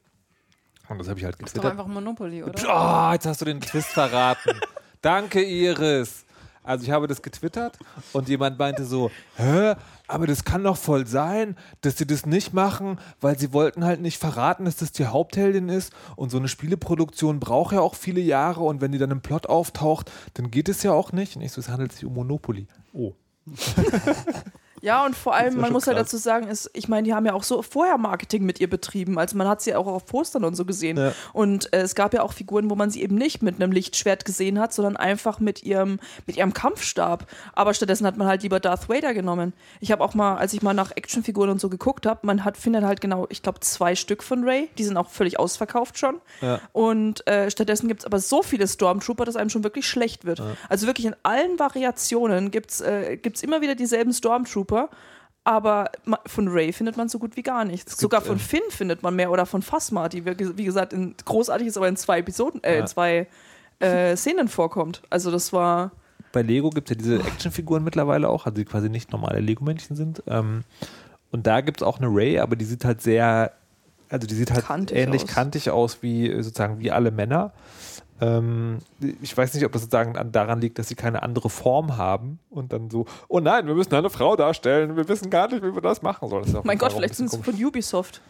Und das habe ich halt Ist doch getwittert. einfach Monopoly, oder? Oh, jetzt hast du den Twist verraten. Danke, Iris. Also ich habe das getwittert und jemand meinte so, hä, aber das kann doch voll sein, dass sie das nicht machen, weil sie wollten halt nicht verraten, dass das die Hauptheldin ist und so eine Spieleproduktion braucht ja auch viele Jahre und wenn die dann im Plot auftaucht, dann geht es ja auch nicht. Und ich so, es handelt sich um Monopoly. Oh. Ja, und vor allem, man muss ja krass. dazu sagen, ist, ich meine, die haben ja auch so vorher Marketing mit ihr betrieben. Also man hat sie ja auch auf Postern und so gesehen. Ja. Und äh, es gab ja auch Figuren, wo man sie eben nicht mit einem Lichtschwert gesehen hat, sondern einfach mit ihrem, mit ihrem Kampfstab. Aber stattdessen hat man halt lieber Darth Vader genommen. Ich habe auch mal, als ich mal nach Actionfiguren und so geguckt habe, man hat, findet halt genau, ich glaube, zwei Stück von Ray. Die sind auch völlig ausverkauft schon. Ja. Und äh, stattdessen gibt es aber so viele Stormtrooper, dass einem schon wirklich schlecht wird. Also wirklich in allen Variationen gibt es äh, gibt's immer wieder dieselben Stormtrooper. Aber ma- von Ray findet man so gut wie gar nichts. Sogar von ähm, Finn findet man mehr oder von Phasma, die wie gesagt in, großartig ist, aber in zwei Episoden, äh, in Ja. zwei äh, Szenen vorkommt. Also das war bei Lego gibt es ja diese Actionfiguren mittlerweile auch, also die quasi nicht normale Lego-Männchen sind. Ähm, und da gibt es auch eine Ray, aber die sieht halt sehr, also die sieht halt Kantig ähnlich aus. kantig aus wie äh, sozusagen wie alle Männer. Ähm, ich weiß nicht, ob das sozusagen an, daran liegt, dass sie keine andere Form haben und dann so, oh nein, wir müssen eine Frau darstellen, wir wissen gar nicht, wie wir das machen sollen. Das mein Gott, vielleicht sind sie von Ubisoft.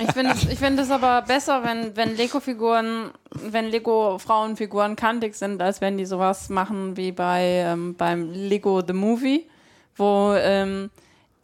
Ich finde es, ich finde es aber besser, wenn, wenn Lego-Figuren, wenn Lego-Frauenfiguren kantig sind, als wenn die sowas machen wie bei ähm, beim Lego The Movie, wo ähm,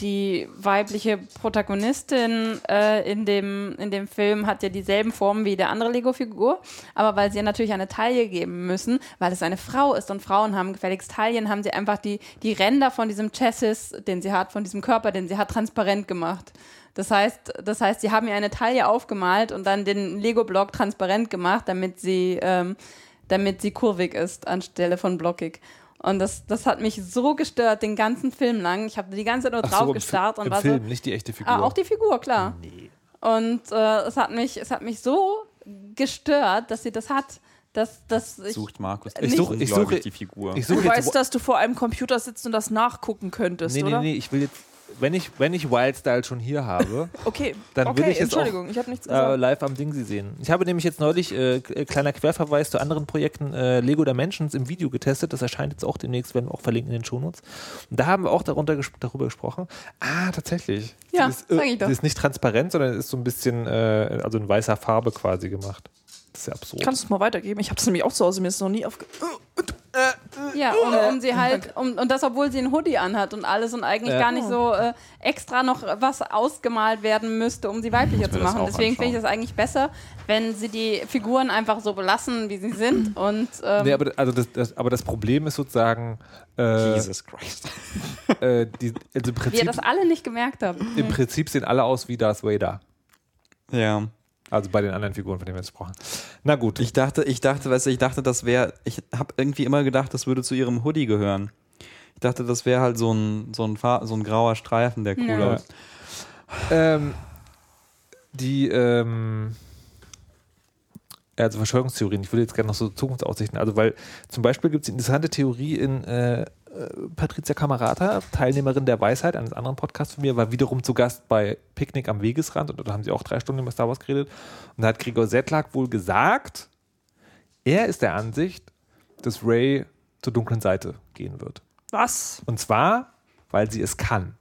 die weibliche Protagonistin äh, in, dem, in dem Film hat ja dieselben Formen wie der andere Lego-Figur, aber weil sie ihr natürlich eine Taille geben müssen, weil es eine Frau ist und Frauen haben gefälligst Taillen, haben sie einfach die, die Ränder von diesem Chassis, den sie hat, von diesem Körper, den sie hat, transparent gemacht. Das heißt, das heißt, sie haben ihr eine Taille aufgemalt und dann den Lego-Block transparent gemacht, damit sie, ähm, damit sie kurvig ist anstelle von blockig. Und das, das hat mich so gestört, den ganzen Film lang. Ich habe die ganze Zeit nur Ach so, drauf im, gestarrt und im war Film, so. nicht die echte Figur. Ah, auch die Figur, klar. Und äh, es, hat mich, es hat mich so gestört, dass sie das hat, dass, dass ich. Sucht Markus Ich suche- ich suche- die Figur. ich Du suche jetzt, weißt, dass du vor einem Computer sitzt und das nachgucken könntest, nee, nee, oder? nee, ich will jetzt, wenn ich, wenn ich Wildstyle schon hier habe, Okay, Dann okay, will ich jetzt auch, ich äh, live am Ding sie sehen. Ich habe nämlich jetzt neulich, äh, kleiner Querverweis zu anderen Projekten, äh, Lego Dimensions im Video getestet. Das erscheint jetzt auch demnächst, werden wir auch verlinken in den Shownotes. Und da haben wir auch darunter ges darüber gesprochen. Ah, tatsächlich. Ja, die ist, sag ich doch. Die ist nicht transparent, sondern ist so ein bisschen, äh, also in weißer Farbe quasi gemacht. Das ist ja absurd. Kannst du es mal weitergeben? Ich habe das nämlich auch zu Hause, mir ist es noch nie aufge... Ja, und, um sie halt, um, und das, obwohl sie einen Hoodie anhat und alles und eigentlich Ja. gar nicht so äh, extra noch was ausgemalt werden müsste, um sie weiblicher zu machen. Deswegen finde ich das eigentlich besser, wenn sie die Figuren einfach so belassen, wie sie sind. Und ähm, Nee, aber, also das, das, aber das Problem ist sozusagen, äh, Jesus Christ. äh, die, also im wir Prinzip, das alle nicht gemerkt haben. im Prinzip sehen alle aus wie Darth Vader. Ja. Also bei den anderen Figuren, von denen wir jetzt sprachen. Na gut. Ich dachte, ich dachte, weißt du, ich dachte, das wäre, ich habe irgendwie immer gedacht, das würde zu ihrem Hoodie gehören. Ich dachte, das wäre halt so ein, so, ein so ein grauer Streifen, der cool Ja. aus. Ähm, die, ähm, ja, also Verschwörungstheorien, ich würde jetzt gerne noch so Zukunftsaussichten, also weil zum Beispiel gibt es eine interessante Theorie in äh, Patricia Camerata, Teilnehmerin der Weisheit, eines anderen Podcasts von mir, war wiederum zu Gast bei Picknick am Wegesrand und da haben sie auch drei Stunden über Star Wars geredet und da hat Gregor Sedlak wohl gesagt, er ist der Ansicht, dass Ray zur dunklen Seite gehen wird. Was? Und zwar, weil sie es kann.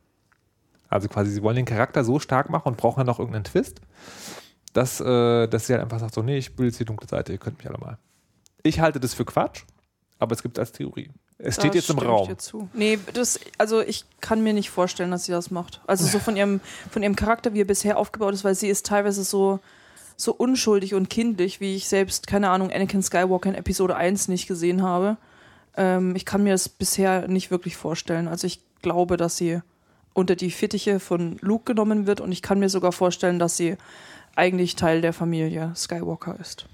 Also quasi, sie wollen den Charakter so stark machen und brauchen dann noch irgendeinen Twist, dass, äh, dass sie halt einfach sagt, so, nee, ich will jetzt die dunkle Seite, ihr könnt mich alle mal. Ich halte das für Quatsch, aber es gibt es als Theorie. Es steht Da jetzt im Raum. dir zu. Nee, das, also ich kann mir nicht vorstellen, dass sie das macht. Also so von ihrem, von ihrem Charakter, wie er bisher aufgebaut ist, weil sie ist teilweise so, so unschuldig und kindlich, wie ich selbst, keine Ahnung, Anakin Skywalker in Episode 1 nicht gesehen habe. Ähm, ich kann mir das bisher nicht wirklich vorstellen. Also ich glaube, dass sie unter die Fittiche von Luke genommen wird und ich kann mir sogar vorstellen, dass sie eigentlich Teil der Familie Skywalker ist.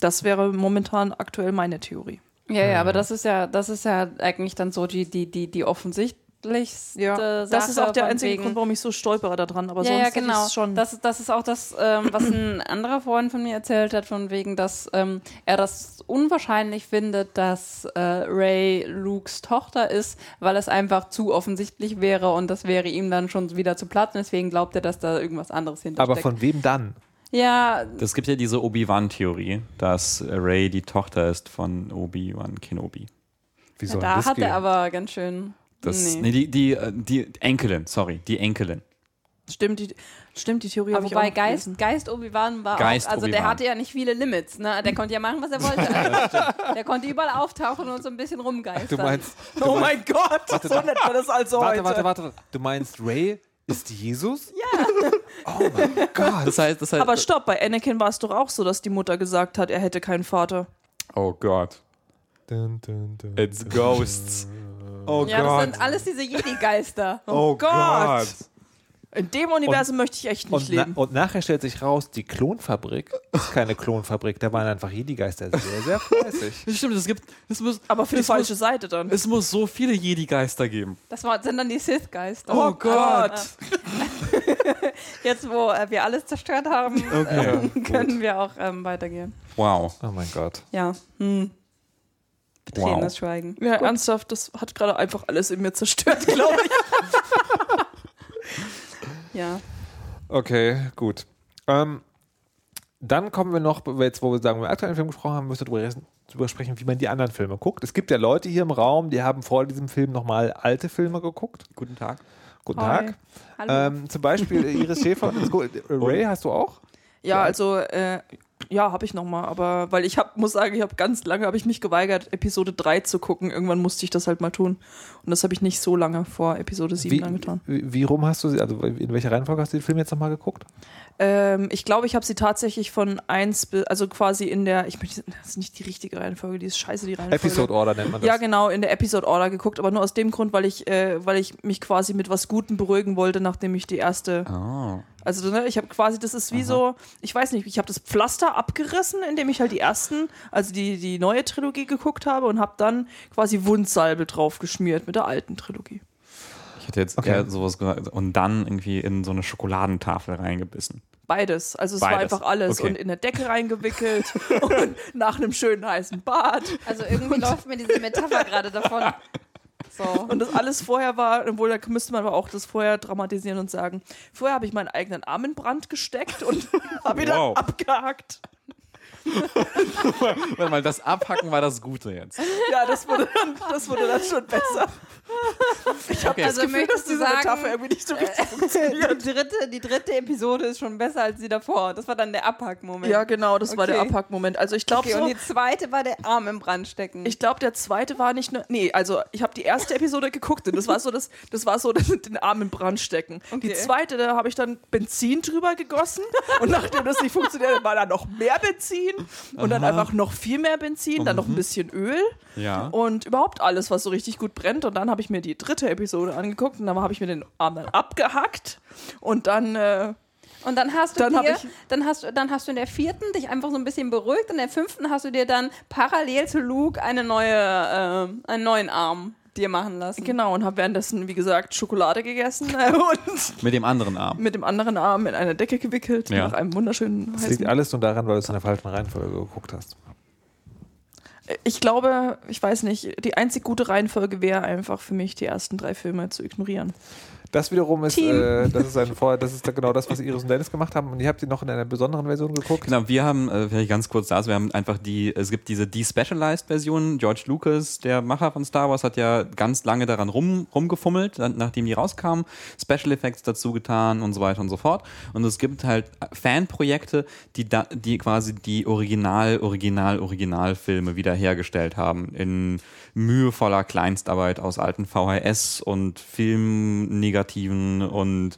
Das wäre momentan aktuell meine Theorie. Ja, ja, aber das ist ja, das ist ja eigentlich dann so die, die, die, die offensichtlichste Ja, Sache. das ist auch der einzige wegen- Grund, warum ich so stolpere daran. Aber ja, sonst ja, genau. ich's schon. Das, das ist auch das, ähm, was ein anderer Freund von mir erzählt hat, von wegen, dass ähm, er das unwahrscheinlich findet, dass äh, Ray Lukes Tochter ist, weil es einfach zu offensichtlich wäre und das wäre ihm dann schon wieder zu platt. Und deswegen glaubt er, dass da irgendwas anderes hintersteckt. Aber von wem dann? Ja, Es gibt ja diese Obi-Wan-Theorie, dass Ray die Tochter ist von Obi-Wan Kenobi. Wie soll da das hat gehen? er aber ganz schön. Das, nee. nee. die, die, äh, die Enkelin, sorry, die Enkelin. Stimmt, die, stimmt, die Theorie Aber wobei Geist, gelesen. Geist Obi-Wan war Geist auch, also der hatte ja nicht viele Limits, ne? Der konnte ja machen, was er wollte. der konnte überall auftauchen und so ein bisschen rumgeistern. Du meinst, Oh mein Gott, so nennt man das also warte, heute. warte, warte. Du meinst, Ray ist Jesus? Ja. Oh mein Gott. Das heißt, das heißt. Aber stopp, bei Anakin war es doch auch so, dass die Mutter gesagt hat, er hätte keinen Vater. oh Gott. Dun, dun, dun. It's ghosts. Oh ja, das sind alles diese Jedi-Geister. Oh Gott. In dem Universum möchte ich echt nicht Und, na, leben. und nachher stellt sich raus, die Klonfabrik ist keine Klonfabrik, da waren einfach Jedi-Geister sehr, sehr fleißig. Stimmt, es gibt. Es muss, Aber für die falsche muss, Seite dann. Es muss so viele Jedi-Geister geben. Das war, sind dann die Sith-Geister. Oh Gott. Jetzt, wo äh, wir alles zerstört haben, Okay. ähm, können wir auch ähm, weitergehen. Wow. Oh mein Gott. Ja. Hm. Betretenes Wow. Schweigen. Ja, ernsthaft, das hat gerade einfach alles in mir zerstört, glaube ich. Ja. Okay, gut. Ähm, dann kommen wir noch, jetzt wo wir sagen, wir den aktuellen Film gesprochen haben, müssen wir darüber, sprechen, wie man die anderen Filme guckt. Es gibt ja Leute hier im Raum, die haben vor diesem Film nochmal alte Filme geguckt. Guten Tag. Guten Hi. Tag. Hallo. Ähm, zum Beispiel Iris Schäfer. Ray hast du auch? Ja, also, äh, ja, habe ich noch mal, aber weil ich hab, muss sagen, ich habe ganz lange habe ich mich geweigert, Episode 3 zu gucken. Irgendwann musste ich das halt mal tun. Und das habe ich nicht so lange vor Episode 7 Wie, angetan. wie, wie rum hast du sie, also in welcher Reihenfolge hast du den Film jetzt nochmal geguckt? Ähm, ich glaube, ich habe sie tatsächlich von 1 bis, also quasi in der, ich möchte, das ist nicht die richtige Reihenfolge, die ist scheiße, die Reihenfolge. Episode Order nennt man das. Ja, genau, in der Episode Order geguckt, aber nur aus dem Grund, weil ich, äh, weil ich mich quasi mit was Gutem beruhigen wollte, nachdem ich die erste, Oh. Also ne, ich habe quasi, das ist wie so, ich weiß nicht, ich habe das Pflaster abgerissen, indem ich halt die ersten, also die, die neue Trilogie geguckt habe und habe dann quasi Wundsalbe drauf geschmiert mit der alten Trilogie. Ich hätte jetzt Okay. eher sowas gesagt und dann irgendwie in so eine Schokoladentafel reingebissen. Beides. Also es war Beides. einfach alles Okay. und in der Decke reingewickelt und nach einem schönen heißen Bad. Also irgendwie läuft mir diese Metapher gerade davon. So. Und das alles vorher war, obwohl da müsste man aber auch das vorher dramatisieren und sagen, vorher habe ich meinen eigenen Arm in Brand gesteckt und habe ihn Wow. dann abgehakt. Warte mal, das Abhacken war das Gute jetzt. Ja, das wurde dann, das wurde dann schon besser. Ich habe Okay. das Also Gefühl, dass diese sagen, Metapher irgendwie nicht so richtig funktioniert. Die dritte, die dritte Episode ist schon besser als die davor. Das war dann der Abhackmoment. Ja, genau, das war der Okay. Abhackmoment. Also ich glaube Okay, und so, die zweite war der Arm im Brand stecken. ich glaube, der zweite war nicht nur. Nee, also ich habe die erste Episode geguckt und das war so das, das war so das den Arm in Brand stecken. Die Okay. zweite, da habe ich dann Benzin drüber gegossen und nachdem das nicht funktioniert, war da noch mehr Benzin und dann einfach noch viel mehr Benzin, dann noch ein bisschen Öl Ja. und überhaupt alles, was so richtig gut brennt. Und dann habe ich mir die dritte Episode angeguckt und dann habe ich mir den Arm dann abgehackt und dann äh, Und dann hast du Dann dir, dann hast du, dann hast du in der vierten dich einfach so ein bisschen beruhigt und in der fünften hast du dir dann parallel zu Luke eine neue, äh, einen neuen Arm dir machen lassen. genau und habe währenddessen, wie gesagt, Schokolade gegessen äh, und Mit dem anderen Arm. mit dem anderen Arm in eine Decke gewickelt Ja. nach einem wunderschönen Das liegt alles nur daran, weil du es in der falschen Reihenfolge geguckt hast. Ich glaube, ich weiß nicht, die einzig gute Reihenfolge wäre einfach für mich, die ersten drei Filme zu ignorieren. Das wiederum ist, äh, das ist ein Vor das ist genau das, was Iris und Dennis gemacht haben. Und ihr habt die noch in einer besonderen Version geguckt. Genau, wir haben, äh, vielleicht ganz kurz dazu, wir haben einfach die, es gibt diese Despecialized-Version. George Lucas, der Macher von Star Wars, hat ja ganz lange daran rum, rumgefummelt, nachdem die rauskamen, Special Effects dazu getan und so weiter und so fort. Und es gibt halt Fanprojekte, die, da, die quasi die Original, Original, Originalfilme wiederhergestellt haben in mühevoller Kleinstarbeit aus alten VHS und Filmnegativen und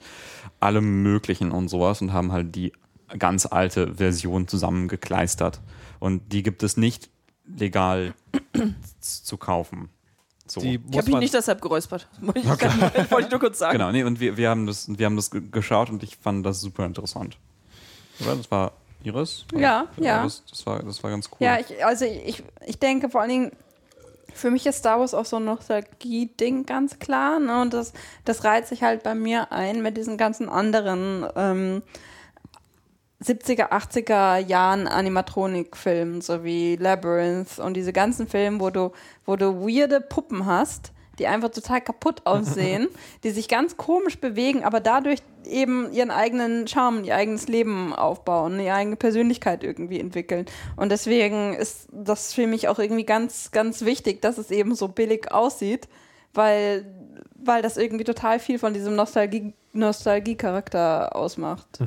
allem Möglichen und sowas und haben halt die ganz alte Version zusammengekleistert. Und die gibt es nicht legal zu kaufen. So. Die Ich habe mich nicht deshalb geräuspert. Wollte ich, wollte ich nur kurz sagen. Genau, nee, und wir, wir haben das, wir haben das ge- geschaut und ich fand das super interessant. Oder? Das war Iris? Ja, ja. Das, das, war, das war ganz cool. Ja, ich, also ich, ich denke vor allen Dingen, für mich ist Star Wars auch so ein Nostalgie-Ding ganz klar. Ne? Und das, das reiht sich halt bei mir ein mit diesen ganzen anderen ähm, 70er, 80er Jahren Animatronik-Filmen, so wie Labyrinth und diese ganzen Filme, wo du, wo du weirde Puppen hast, die einfach total kaputt aussehen, die sich ganz komisch bewegen, aber dadurch eben ihren eigenen Charme, ihr eigenes Leben aufbauen, ihre eigene Persönlichkeit irgendwie entwickeln. Und deswegen ist das für mich auch irgendwie ganz, ganz wichtig, dass es eben so billig aussieht, weil weil das irgendwie total viel von diesem Nostalgie- Nostalgie-Charakter ausmacht.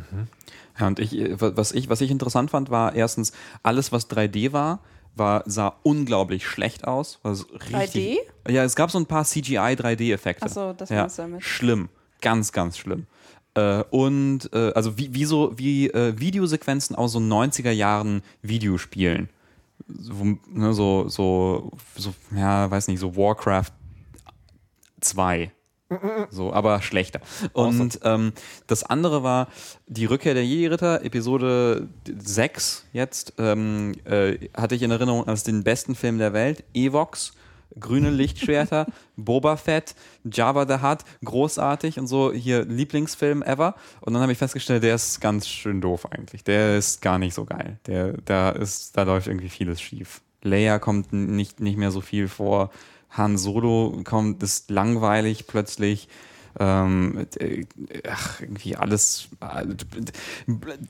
Ja, und ich, äh, was ich, was ich interessant fand, war erstens, alles, was 3D war, war, sah unglaublich schlecht aus. War so richtig, 3D? Ja, es gab so ein paar CGI-3D-Effekte. Ach so, das ja, meinst du damit. Schlimm. Ganz, ganz schlimm. Äh, und äh, also wie, wie so wie äh, Videosequenzen aus so 90er Jahren Videospielen. So, ne, so, so, so, ja, weiß nicht, so Warcraft 2. So, aber schlechter. Und ähm, das andere war die Rückkehr der Jedi-Ritter, Episode 6 jetzt, ähm, äh, hatte ich in Erinnerung als den besten Film der Welt. Evox, grüne Lichtschwerter, Boba Fett, Jabba the Hutt, großartig und so, hier Lieblingsfilm ever. Und dann habe ich festgestellt, der ist ganz schön doof eigentlich. Der ist gar nicht so geil. Der, da ist, da läuft irgendwie vieles schief. Leia kommt nicht, nicht mehr so viel vor. Han Solo kommt, ist langweilig plötzlich. Ähm, äh, ach, irgendwie alles. äh,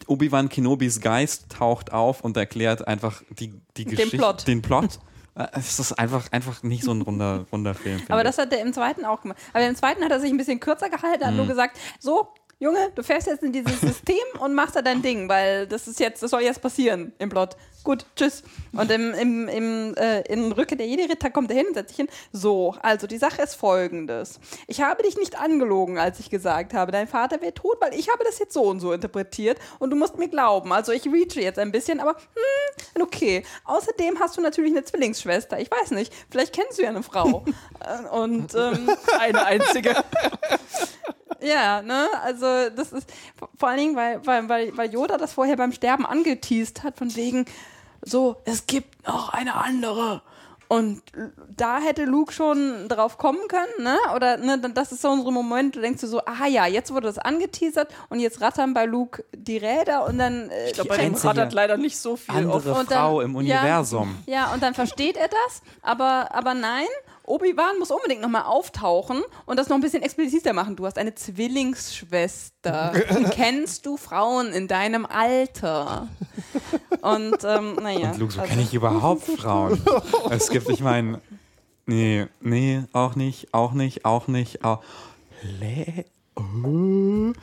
Obi-Wan Kenobis Geist taucht auf und erklärt einfach die, die Den Geschichte. Plot. Den Plot. Äh, Es ist einfach, einfach nicht so ein runder, runder Film. Aber das hat er im zweiten auch gemacht. Aber im zweiten hat er sich ein bisschen kürzer gehalten, hat Mhm. nur gesagt, so, Junge, du fährst jetzt in dieses System und machst da dein Ding, weil das ist jetzt, das soll jetzt passieren im Plot. Gut, tschüss. Und im, im, im, äh, in Rücke der Jedi-Ritter kommt er hin und setzt sich hin. So, also die Sache ist folgendes. Ich habe dich nicht angelogen, als ich gesagt habe, dein Vater wäre tot, weil ich habe das jetzt so und so interpretiert und du musst mir glauben. Also ich reache jetzt ein bisschen, aber hm, okay. Außerdem hast du natürlich eine Zwillingsschwester. Ich weiß nicht, vielleicht kennst du ja eine Frau. Äh, und ähm, Eine einzige. ja, ne, also das ist vor- allen Dingen, weil, weil, weil, weil Yoda das vorher beim Sterben angeteased hat, von wegen, so, es gibt noch eine andere. Und da hätte Luke schon drauf kommen können, ne? Oder ne, das ist so unsere Moment, du denkst du so, ah ja, jetzt wurde das angeteasert und jetzt rattern bei Luke die Räder und dann äh, Ich glaube, bei dem rattert leider nicht so viel auf. andere und dann- Frau im ja. Universum. Ja, und dann versteht er das, aber, aber nein, Obi-Wan muss unbedingt nochmal auftauchen und das noch ein bisschen expliziter machen. Du hast eine Zwillingsschwester. Kennst du Frauen in deinem Alter? Und, ähm, naja. Und Luke, so also- kenne ich überhaupt Frauen. es gibt, ich meine, nee, nee, auch nicht, auch nicht, auch nicht, auch. Le oh.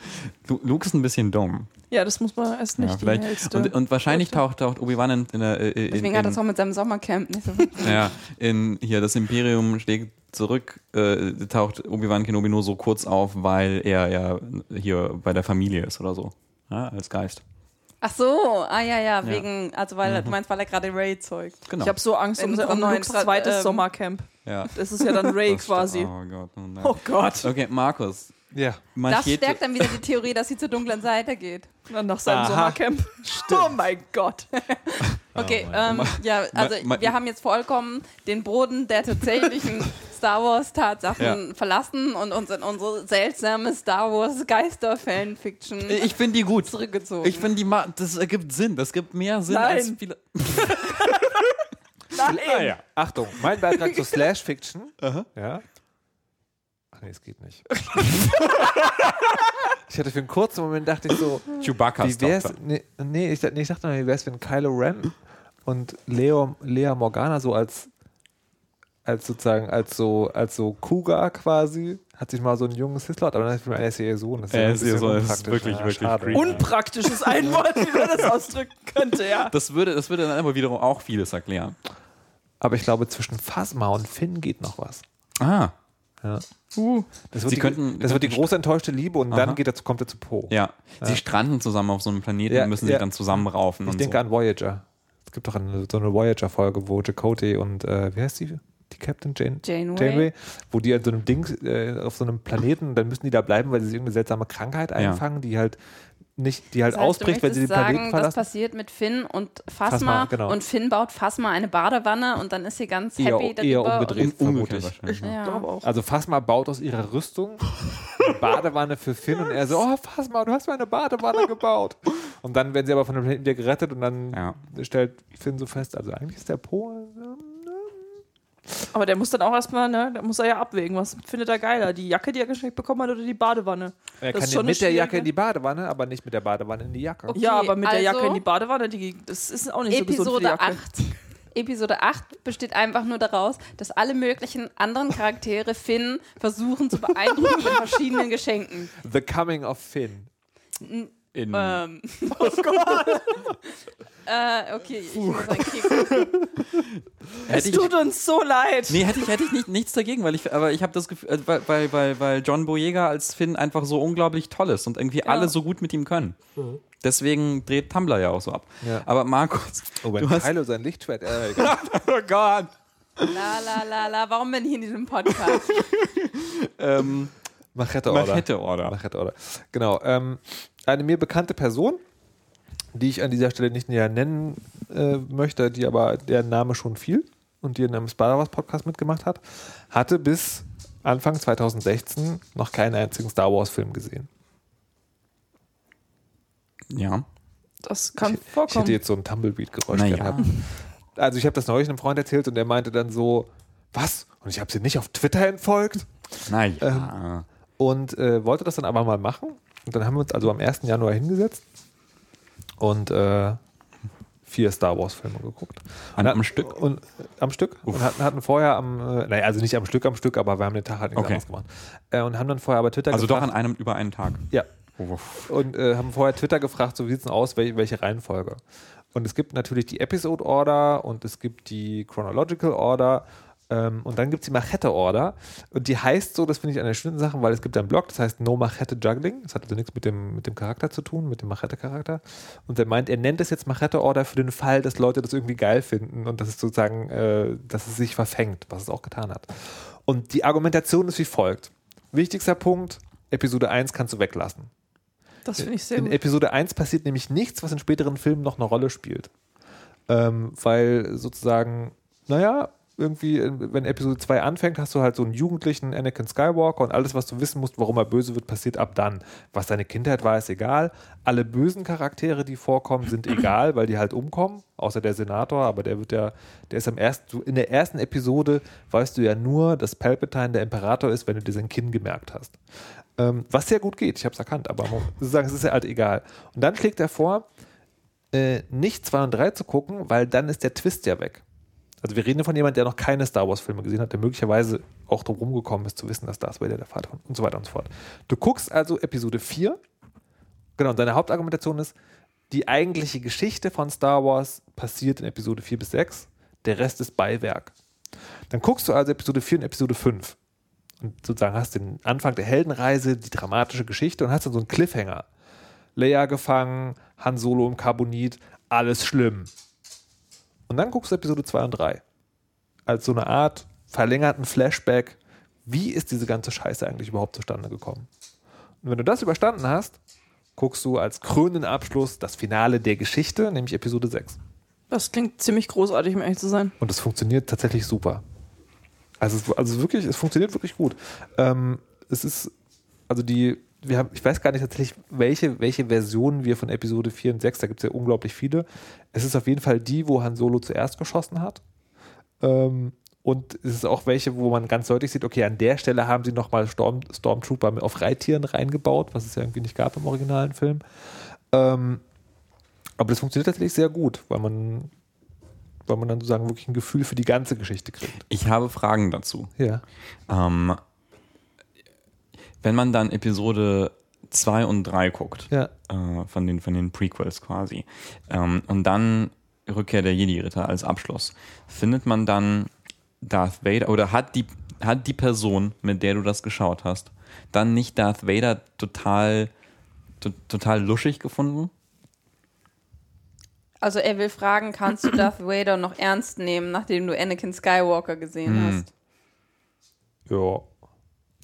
Lu- Luke ist ein bisschen dumm. Ja, das muss man erst nicht Ja, vielleicht. Und, und wahrscheinlich taucht, taucht Obi-Wan in, in, der- äh, in, Deswegen hat er in, es auch mit seinem Sommercamp nicht so. ja, in hier das Imperium schlägt zurück, äh, taucht Obi-Wan Kenobi nur so kurz auf, weil er ja hier bei der Familie ist oder so. Ja, als Geist. Ach so, ah ja, ja, wegen, also weil du meinst, weil er gerade Ray zeugt. Genau. ich habe so Angst um, um Lukes zweites ähm, Sommercamp. ja. Das ist ja dann Ray quasi. Oh Gott. Oh, nein. Oh Gott. Okay, Markus. Ja. Das stärkt dann wieder die Theorie, dass sie zur dunklen Seite geht. Dann nach seinem Aha. Sommercamp. Oh mein Gott. Okay, mein ähm, ja, also ma- wir haben jetzt vollkommen den Boden der tatsächlichen Star Wars Tatsachen Ja. verlassen und uns in unsere seltsame Star Wars Geister Fanfiction Ich finde die gut. zurückgezogen. Ich finde die ma das ergibt Sinn. Das gibt mehr Sinn Nein. als viele. Nein. Naja. Achtung, mein Beitrag zur Slash Fiction. Ja. Nee, es geht nicht. ich hatte für einen kurzen Moment dachte ich so, Chewbacca's wie wär's, nee, nee, ich, nee, ich dachte mal, wie wär's, wenn Kylo Ren und Leo, Lea Morgana so als als sozusagen, als so, als so Cougar quasi, hat sich mal so ein junges Hislot, aber dann ist er ist ja ihr Sohn. Das Er ein ist bisschen Sohn, das ist unpraktisch. wirklich, wirklich schade. creepy. Unpraktisches ein Wort, wie man das ausdrücken könnte, ja. Das würde, das würde dann aber wiederum auch vieles erklären. Aber ich glaube, zwischen Phasma und Finn geht noch was. Ah, Ja. Uh, Das wird, Sie die, könnten- das wird die große enttäuschte Liebe und Aha. dann geht er, zu- kommt er zu Po. ja. Sie stranden zusammen auf so einem Planeten Ja, und müssen ja. sich dann zusammenraufen. Ich und denke so. an Voyager. Es gibt doch eine, so eine Voyager-Folge, wo Chakotay und, äh, wie heißt die? Die Captain Jane? Janeway. Janeway, wo die an so einem Ding, äh, auf so einem Planeten, dann müssen die da bleiben, weil sie irgendeine seltsame Krankheit einfangen, die halt nicht, die halt Das heißt, ausbricht, wenn sie den Planeten sagen, verlassen. das passiert mit Finn und Phasma, Phasma, genau. und Finn baut Phasma eine Badewanne und dann ist sie ganz Eher- happy eher darüber. umgedreht. Um, vermutlich. Und, ja. glaube auch. Also Phasma baut aus ihrer Rüstung eine Badewanne für Finn und er so, oh Phasma, du hast mir eine Badewanne gebaut. Und dann werden sie aber von dem Planeten wieder gerettet und dann Ja. stellt Finn so fest, also eigentlich ist der Po. ähm, aber der muss dann auch erstmal, ne, da muss er ja abwägen, was findet er geiler, die Jacke, die er geschenkt bekommen hat oder die Badewanne. Er Das kann ist ja schon mit der Jacke in die Badewanne, aber nicht mit der Badewanne in die Jacke. Okay, ja, aber mit der also- Jacke in die Badewanne, die, das ist auch nicht so gesund für die Episode Jacke. 8. Episode 8 besteht einfach nur daraus, dass alle möglichen anderen Charaktere Finn versuchen zu beeindrucken mit verschiedenen Geschenken. The Coming of Finn. In, Ähm. Oh Gott. äh, okay, ich muss einen. Es ich, tut uns so leid. nee, hätte ich, hätte ich nicht, nichts dagegen, weil ich, aber ich habe das Gefühl, äh, weil, weil, weil, John Boyega als Finn einfach so unglaublich toll ist und irgendwie alle so gut mit ihm können. Deswegen dreht Tumblr ja auch so ab. Ja. Aber Markus, Oh, wenn du hast, Kylo sein Lichtschwert. Äh, oh Gott. La la la la, warum bin ich in diesem Podcast? Ähm, Machete Order. Machete Order. Machete Order. Genau. Ähm, eine mir bekannte Person, die ich an dieser Stelle nicht näher nennen äh, möchte, die aber deren Name schon fiel und die in einem Star Wars Podcast mitgemacht hat, hatte bis Anfang 2016 noch keinen einzigen Star Wars Film gesehen. Ja. Das kann Ich, ich vorkommen. hätte jetzt so ein Tumblebeat-Geräusch Naja. gehabt. Also ich habe das neulich einem Freund erzählt und der meinte dann so, was? Und ich habe sie nicht auf Twitter entfolgt? Naja. und äh, wollte das dann aber mal machen. Und dann haben wir uns also am 1. Januar hingesetzt und äh, vier Star Wars-Filme geguckt. An- Und am Stück? Und, am Stück. Und hatten, hatten vorher am, äh, naja, also nicht am Stück, am Stück, aber wir haben den Tag halt nichts Okay. anderes gemacht. Äh, und haben dann vorher aber Twitter also doch gefragt. an einem über einen Tag. ja. Oh, Und äh, haben vorher Twitter gefragt, so wie sieht es denn aus, welche, welche Reihenfolge. Und es gibt natürlich die Episode Order und es gibt die Chronological Order und dann gibt es die Machete Order. Und die heißt so, das finde ich eine schöne Sache, weil es gibt einen Blog, das heißt No Machete Juggling. Das hat also nichts mit dem, mit dem Charakter zu tun, mit dem Machete-Charakter. Und er meint, er nennt es jetzt Machete Order für den Fall, dass Leute das irgendwie geil finden und dass es sozusagen, äh, dass es sich verfängt, was es auch getan hat. Und die Argumentation ist wie folgt. Wichtigster Punkt, Episode 1 kannst du weglassen. Das finde ich sehr In gut. Episode 1 passiert nämlich nichts, was in späteren Filmen noch eine Rolle spielt. Ähm, weil sozusagen, naja, irgendwie, äh, wenn Episode 2 anfängt, hast du halt so einen jugendlichen Anakin Skywalker und alles, was du wissen musst, warum er böse wird, passiert ab dann. Was seine Kindheit war, ist egal. Alle bösen Charaktere, die vorkommen, sind egal, weil die halt umkommen, außer der Senator, aber der wird ja, der ist am ersten, in der ersten Episode weißt du ja nur, dass Palpatine der Imperator ist, wenn du dir sein Kinn gemerkt hast. Ähm, was sehr gut geht, ich habe es erkannt, aber man muss sagen, es ist ja halt egal. Und dann schlägt er vor, äh, nicht 2 und 3 zu gucken, weil dann ist der Twist ja weg. Also wir reden von jemandem, der noch keine Star Wars-Filme gesehen hat, der möglicherweise auch drum rumgekommen ist, zu wissen, dass Darth Vader der Vater von und so weiter und so fort. Du guckst also Episode 4, genau, und deine Hauptargumentation ist, die eigentliche Geschichte von Star Wars passiert in Episode 4 bis 6, der Rest ist Beiwerk. Dann guckst du also Episode 4 und Episode 5 und sozusagen hast den Anfang der Heldenreise, die dramatische Geschichte und hast dann so einen Cliffhanger. Leia gefangen, Han Solo im Carbonit, alles schlimm. Und dann guckst du Episode 2 und 3. Als so eine Art verlängerten Flashback, wie ist diese ganze Scheiße eigentlich überhaupt zustande gekommen? Und wenn du das überstanden hast, guckst du als krönenden Abschluss das Finale der Geschichte, nämlich Episode 6. Das klingt ziemlich großartig, um ehrlich zu sein. Und es funktioniert tatsächlich super. Also, es, also wirklich, es funktioniert wirklich gut. Ähm, es ist, also die, wir haben, ich weiß gar nicht tatsächlich, welche, welche Versionen wir von Episode 4 und 6, da gibt es ja unglaublich viele. Es ist auf jeden Fall die, wo Han Solo zuerst geschossen hat. Ähm, und es ist auch welche, wo man ganz deutlich sieht, okay, an der Stelle haben sie nochmal Storm, Stormtrooper auf Reittieren reingebaut, was es ja irgendwie nicht gab im originalen Film. Ähm, aber das funktioniert tatsächlich sehr gut, weil man, weil man dann sozusagen wirklich ein Gefühl für die ganze Geschichte kriegt. Ich habe Fragen dazu. Ja. Ähm, wenn man dann Episode 2 und 3 guckt, Ja. äh, von, den, von den Prequels quasi, ähm, und dann Rückkehr der Jedi-Ritter als Abschluss, findet man dann Darth Vader oder hat die, hat die Person, mit der du das geschaut hast, dann nicht Darth Vader total, to, total luschig gefunden? Also er will fragen, kannst du Darth Vader noch ernst nehmen, nachdem du Anakin Skywalker gesehen Hm. hast? Ja.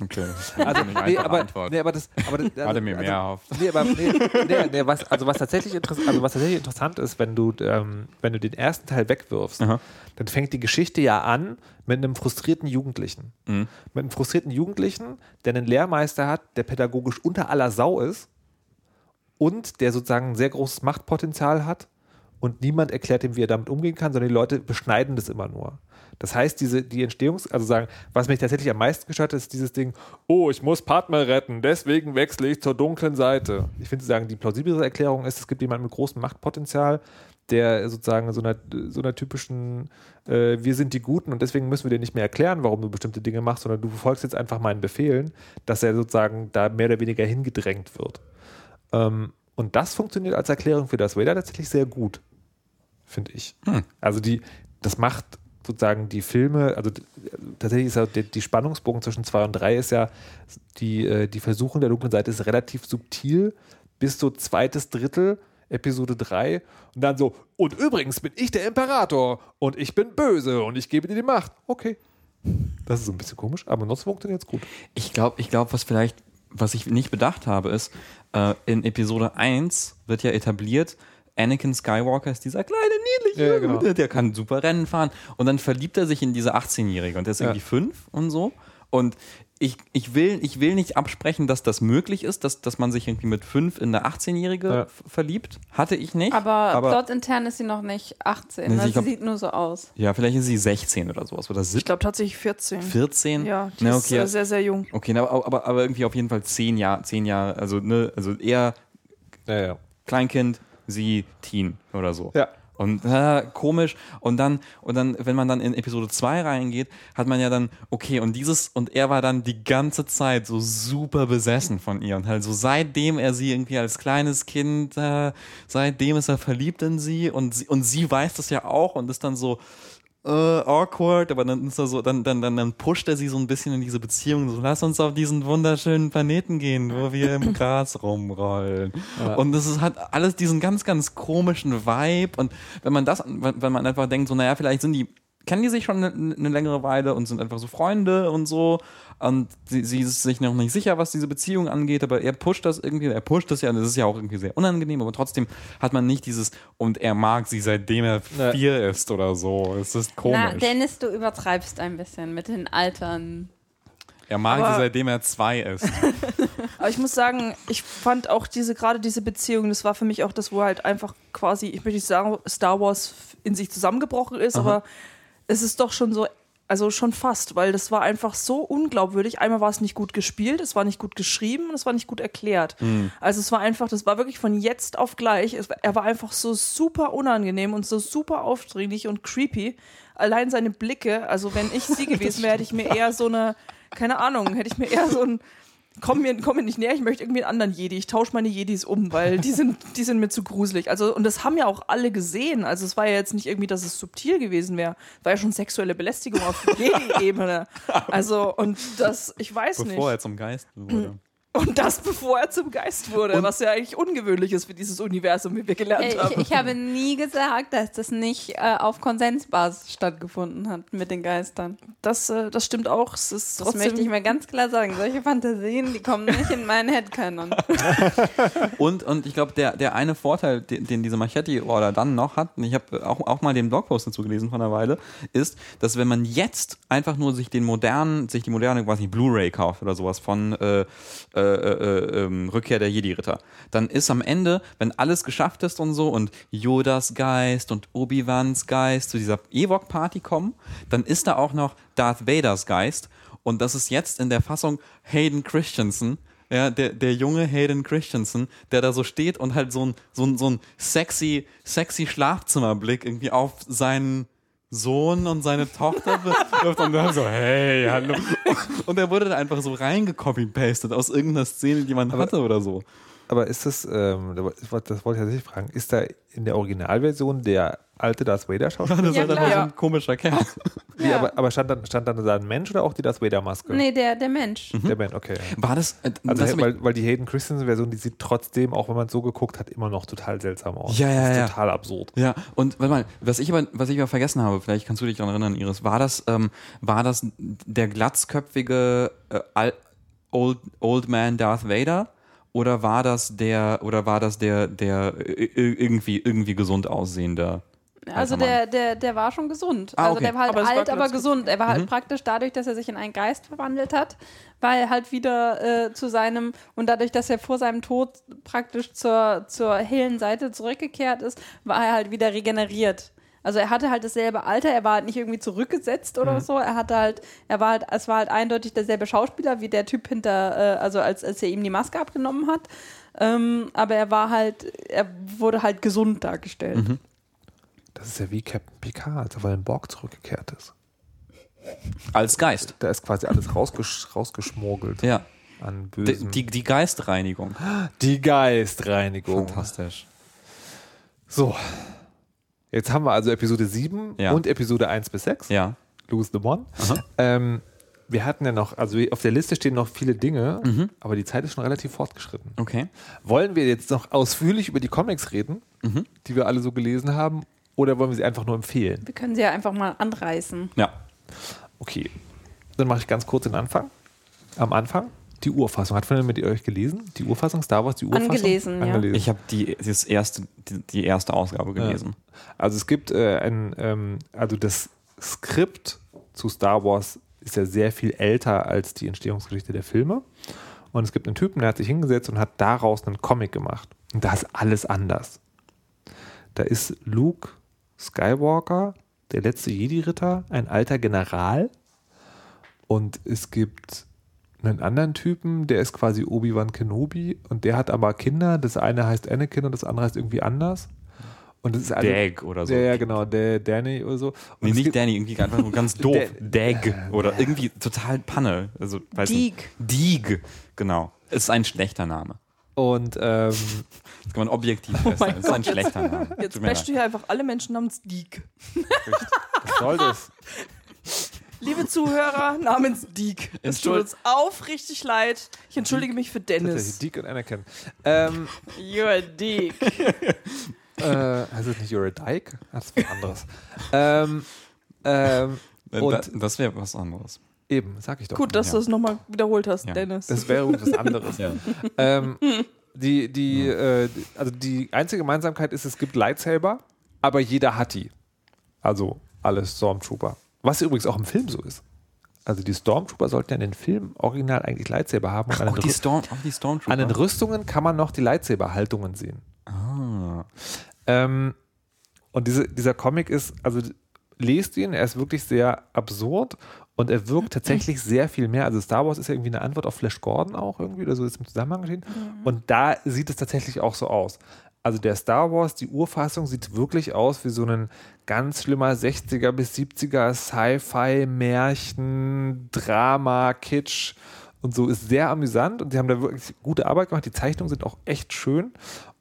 Okay. Also, nee, aber, Antwort. nee, aber das, aber das, also, Hatte mir mehr erhofft. Nee, aber nee, nee, was, also was tatsächlich interessant, also was tatsächlich interessant ist, wenn du, ähm, wenn du den ersten Teil wegwirfst, Aha. dann fängt die Geschichte ja an mit einem frustrierten Jugendlichen. Mhm. Mit einem frustrierten Jugendlichen, der einen Lehrmeister hat, der pädagogisch unter aller Sau ist und der sozusagen ein sehr großes Machtpotenzial hat und niemand erklärt ihm, wie er damit umgehen kann, sondern die Leute beschneiden das immer nur. Das heißt, diese, die Entstehungs-, also sagen, was mich tatsächlich am meisten gestört hat, ist dieses Ding, oh, ich muss Padme retten, deswegen wechsle ich zur dunklen Seite. Ich finde, sagen, die plausiblere Erklärung ist, es gibt jemanden mit großem Machtpotenzial, der sozusagen so einer, so einer typischen, äh, wir sind die Guten und deswegen müssen wir dir nicht mehr erklären, warum du bestimmte Dinge machst, sondern du folgst jetzt einfach meinen Befehlen, dass er sozusagen da mehr oder weniger hingedrängt wird. Ähm, und das funktioniert als Erklärung für das Vader tatsächlich sehr gut, finde ich. Hm. Also die, das macht sozusagen die Filme, also tatsächlich ist ja die, die Spannungsbogen zwischen 2 und 3 ist ja, die, äh, die Versuchung der dunklen Seite ist relativ subtil, bis so zweites Drittel, Episode 3 und dann so, und übrigens bin ich der Imperator und ich bin böse und ich gebe dir die Macht. Okay. Das ist so ein bisschen komisch, aber ansonsten funktioniert es gut. Ich glaube, ich glaube, was vielleicht, was ich nicht bedacht habe, ist, äh, in Episode 1 wird ja etabliert, Anakin Skywalker ist dieser kleine, niedliche Ja, genau. der kann super Rennen fahren. Und dann verliebt er sich in diese 18-Jährige und der ist Ja. irgendwie fünf und so. Und ich, ich, will, ich will nicht absprechen, dass das möglich ist, dass, dass man sich irgendwie mit fünf in eine 18-Jährige Ja. verliebt. Hatte ich nicht. Aber, aber dort intern ist sie noch nicht 18. Nee, Ne? sie glaub- sieht nur so aus. ja, vielleicht ist sie 16 oder sowas. Oder Ich 17, glaube tatsächlich 14. 14. Ja, die ist okay. äh, sehr, sehr jung. Okay, aber, aber, aber irgendwie auf jeden Fall zehn Jahre, zehn Jahre, also ne, also eher Ja, ja. Kleinkind, sie Teen oder so. Ja. Und äh, komisch. Und dann, und dann, wenn man dann in Episode 2 reingeht, hat man ja dann, okay, und dieses, und er war dann die ganze Zeit so super besessen von ihr. Und halt so seitdem er sie irgendwie als kleines Kind, äh, seitdem ist er verliebt in sie und sie, und sie weiß das ja auch und ist dann so, äh, awkward, aber dann ist er so, dann, dann, dann, dann pusht er sie so ein bisschen in diese Beziehung, so lass uns auf diesen wunderschönen Planeten gehen, wo wir im Gras rumrollen. Und das ist, hat alles diesen ganz, ganz komischen Vibe. Und wenn man das, wenn wenn man einfach denkt, so, naja, vielleicht sind die, kennen die sich schon eine, eine längere Weile und sind einfach so Freunde und so. Und sie, sie ist sich noch nicht sicher, was diese Beziehung angeht, aber er pusht das irgendwie, er pusht das ja, und das ist ja auch irgendwie sehr unangenehm, aber trotzdem hat man nicht dieses, und er mag sie seitdem er Ja. vier ist oder so. Es ist komisch. Na, Dennis, du übertreibst ein bisschen mit den Altern. er mag Aber- sie seitdem er zwei ist. Aber ich muss sagen, ich fand auch diese, gerade diese Beziehung, das war für mich auch das, wo halt einfach quasi, ich möchte nicht sagen, Star Wars in sich zusammengebrochen ist, aber es ist doch schon so, also schon fast, weil das war einfach so unglaubwürdig. Einmal war es nicht gut gespielt, es war nicht gut geschrieben und es war nicht gut erklärt. Also es war einfach, das war wirklich von jetzt auf gleich. Es, er war einfach so super unangenehm und so super aufdringlich und creepy. Allein seine Blicke, also wenn ich sie gewesen wäre, hätte ich mir eher so eine, keine Ahnung, hätte ich mir eher so ein, komm mir, komm mir nicht näher, ich möchte irgendwie einen anderen Jedi. Ich tausche meine Jedis um, weil die sind, die sind mir zu gruselig. Also, und das haben ja auch alle gesehen. Also es war ja jetzt nicht irgendwie, dass es subtil gewesen wäre. War ja schon sexuelle Belästigung auf Jedi-Ebene. Also, und das, ich weiß nicht. Bevor er zum Geist wurde. Und das bevor er zum Geist wurde, Und- was ja eigentlich ungewöhnlich ist für dieses Universum, wie wir gelernt haben. ich, ich habe nie gesagt, dass das nicht äh, auf Konsensbasis stattgefunden hat mit den Geistern. Das, äh, das stimmt auch. Es ist Das trotzdem, möchte ich mir ganz klar sagen. Solche Fantasien, die kommen nicht in meinen Headcanon. Und, und ich glaube, der, der eine Vorteil, den, den diese Machetti-Order dann noch hat, und ich habe auch, auch mal den Blogpost dazu gelesen von einer Weile, ist, dass wenn man jetzt einfach nur sich den modernen, sich die moderne quasi Blu-ray kauft oder sowas von äh, äh, äh, ähm, Rückkehr der Jedi-Ritter, dann ist am Ende, wenn alles geschafft ist und so und Yodas Geist und Obi-Wans Geist zu dieser Ewok-Party kommen, dann ist da auch noch Darth Vaders Geist. Und das ist jetzt in der Fassung Hayden Christensen, ja, der, der junge Hayden Christensen, der da so steht und halt so ein, so ein, so ein sexy, sexy Schlafzimmerblick irgendwie auf seinen Sohn und seine Tochter wirft und dann so, hey, hallo. Und er wurde da einfach so reingecopy-pastet aus irgendeiner Szene, die man hatte oder so. Aber ist das, ähm, das wollte ich tatsächlich fragen, ist da in der Originalversion der alte Darth Vader Schauspieler? Das ist Ja, halt einfach klar. so ein komischer Kerl. Wie, aber, aber stand dann, stand dann da ein Mensch oder auch die Darth Vader Maske? Nee, der, der Mensch. Der Mensch, okay. War das, äh, Also, das weil, weil die Hayden Christensen Version, die sieht trotzdem, auch wenn man es so geguckt hat, immer noch total seltsam aus. Ja, ja, das ist ja. total absurd. Ja, und warte mal, was ich aber, was ich aber vergessen habe, vielleicht kannst du dich daran erinnern, Iris, war das, ähm, war das der glatzköpfige äh, Old, Old Man Darth Vader? Oder war das der, oder war das der, der äh, äh, irgendwie, irgendwie gesund aussehende? Also der, der, der war schon gesund. Ah, Also okay. der war halt Aber es war alt, aber gesund. Er war halt praktisch dadurch, dass er sich in einen Geist verwandelt hat, war er halt wieder äh, zu seinem und dadurch, dass er vor seinem Tod praktisch zur, zur hellen Seite zurückgekehrt ist, war er halt wieder regeneriert. Also er hatte halt dasselbe Alter, er war halt nicht irgendwie zurückgesetzt oder so. Er hatte halt, er war halt, es war halt eindeutig derselbe Schauspieler wie der Typ hinter, äh, also als, als er ihm die Maske abgenommen hat. Ähm, aber er war halt, er wurde halt gesund dargestellt. Das ist ja wie Captain Picard, als er in Borg zurückgekehrt ist. Als Geist. Da ist quasi alles rausgesch rausgeschmuggelt Ja. an Die, bösen. die, die Geistreinigung. die Geistreinigung. Fantastisch. So. Jetzt haben wir also Episode 7 Ja. und Episode 1 bis 6. Ja. Lose the One. Ähm, wir hatten ja noch, also auf der Liste stehen noch viele Dinge, Mhm. aber die Zeit ist schon relativ fortgeschritten. Okay. Wollen wir jetzt noch ausführlich über die Comics reden, Mhm. die wir alle so gelesen haben, oder wollen wir sie einfach nur empfehlen? Wir können sie ja einfach mal anreißen. Ja. Okay. Dann mache ich ganz kurz den Anfang. Am Anfang die Urfassung. Hat von mit ihr euch gelesen? Die Urfassung Star Wars, die Urfassung? Angelesen, ja. Ich habe die, das erste, die, die erste Ausgabe gelesen. Also es gibt äh, ein, ähm, also das Skript zu Star Wars ist ja sehr viel älter als die Entstehungsgeschichte der Filme. Und es gibt einen Typen, der hat sich hingesetzt und hat daraus einen Comic gemacht. Und da ist alles anders. Da ist Luke Skywalker, der letzte Jedi-Ritter, ein alter General. Und es gibt einen anderen Typen, der ist quasi Obi-Wan Kenobi und der hat aber Kinder. Das eine heißt Anakin und das andere heißt irgendwie anders. Und das ist also, Dag oder so. ja, ja, genau, der Danny oder so. Und Nee, nicht gibt- Danny, irgendwie einfach nur ganz doof. Dag oder irgendwie total Panne. Also, weiß nicht. Dieg. Dieg, genau. Ist ein schlechter Name. Und ähm, Das kann man objektiv feststellen. Ist ein schlechter Name. Jetzt bashst du hier einfach alle Menschen namens Diek. was soll das? Liebe Zuhörer namens Diek. Es tut uns aufrichtig leid. Ich entschuldige mich für Dennis. Deke und Anakin. Ähm, You're Diek. äh, heißt das nicht You're a Dyke? Das ist was anderes. ähm, ähm, Äh, und da- das wäre was anderes. eben, sag ich doch. Gut, dass Ja. du es nochmal wiederholt hast, Ja. Dennis. Das wäre was anderes. Ja. ähm, die, die, äh, also die einzige Gemeinsamkeit ist, es gibt Lightsaber, aber jeder hat die. Also alle Stormtrooper. Was übrigens auch im Film so ist. Also die Stormtrooper sollten ja in den Filmen original eigentlich Lightsaber haben. Und an, Auch den die, Storm, auch die Stormtrooper. an den Rüstungen kann man noch die Lightsaber-Haltungen sehen. ah. Ähm, und diese, dieser Comic ist, also lest ihn, er ist wirklich sehr absurd und er wirkt tatsächlich sehr viel mehr. Also Star Wars ist ja irgendwie eine Antwort auf Flash Gordon auch irgendwie, oder so ist im Zusammenhang stehen. Und da sieht es tatsächlich auch so aus. Also der Star Wars, die Urfassung sieht wirklich aus wie so ein ganz schlimmer 60er bis 70er Sci-Fi-Märchen, Drama, Kitsch und so ist sehr amüsant und sie haben da wirklich gute Arbeit gemacht. Die Zeichnungen sind auch echt schön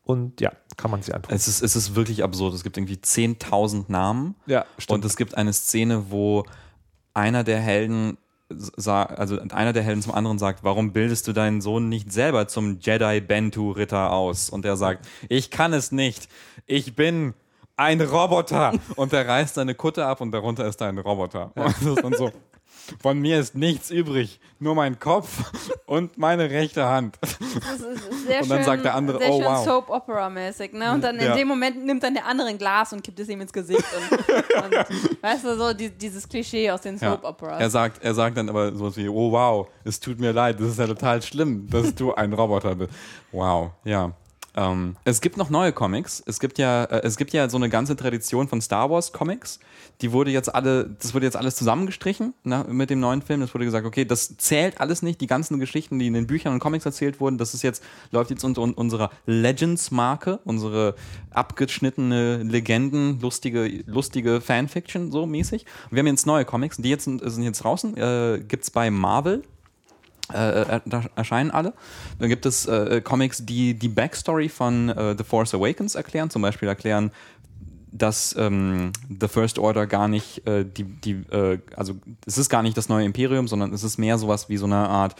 und ja, kann man sich antun. Es ist, es ist wirklich absurd. Es gibt irgendwie 10.000 Namen. Ja, Und es gibt eine Szene, wo einer der Helden also einer der Helden zum anderen sagt, warum bildest du deinen Sohn nicht selber zum Jedi Bentu Ritter aus? Und er sagt, ich kann es nicht. Ich bin ein Roboter. Und er reißt seine Kutte ab und darunter ist ein Roboter. Und das ist dann so. Von mir ist nichts übrig, nur mein Kopf und meine rechte Hand. Das ist sehr Und dann schön, sagt der andere, sehr oh, schön wow. Soap Opera mäßig, ne? Und dann in Ja. dem Moment nimmt dann der andere ein Glas und kippt es ihm ins Gesicht und, und weißt du so die, dieses Klischee aus den Soap Operas. Er sagt, er sagt dann aber sowas wie, oh wow, es tut mir leid, das ist ja total schlimm, dass du ein Roboter bist. Wow, ja. Ähm, es gibt noch neue Comics. Es gibt ja, äh, es gibt ja so eine ganze Tradition von Star Wars Comics. Die wurde jetzt alle, das wurde jetzt alles zusammengestrichen ne, mit dem neuen Film. Es wurde gesagt, okay, das zählt alles nicht. Die ganzen Geschichten, die in den Büchern und Comics erzählt wurden, das ist jetzt läuft jetzt unter un- unserer Legends-Marke, unsere abgeschnittene Legenden, lustige, lustige Fanfiction so mäßig. Und wir haben jetzt neue Comics, die jetzt sind, sind jetzt draußen. Äh, gibt's bei Marvel äh, da erscheinen alle. Dann gibt es äh, Comics, die die Backstory von äh, The Force Awakens erklären, zum Beispiel erklären, dass ähm, The First Order gar nicht äh, die, die äh, also es ist gar nicht das neue Imperium, sondern es ist mehr sowas wie so eine Art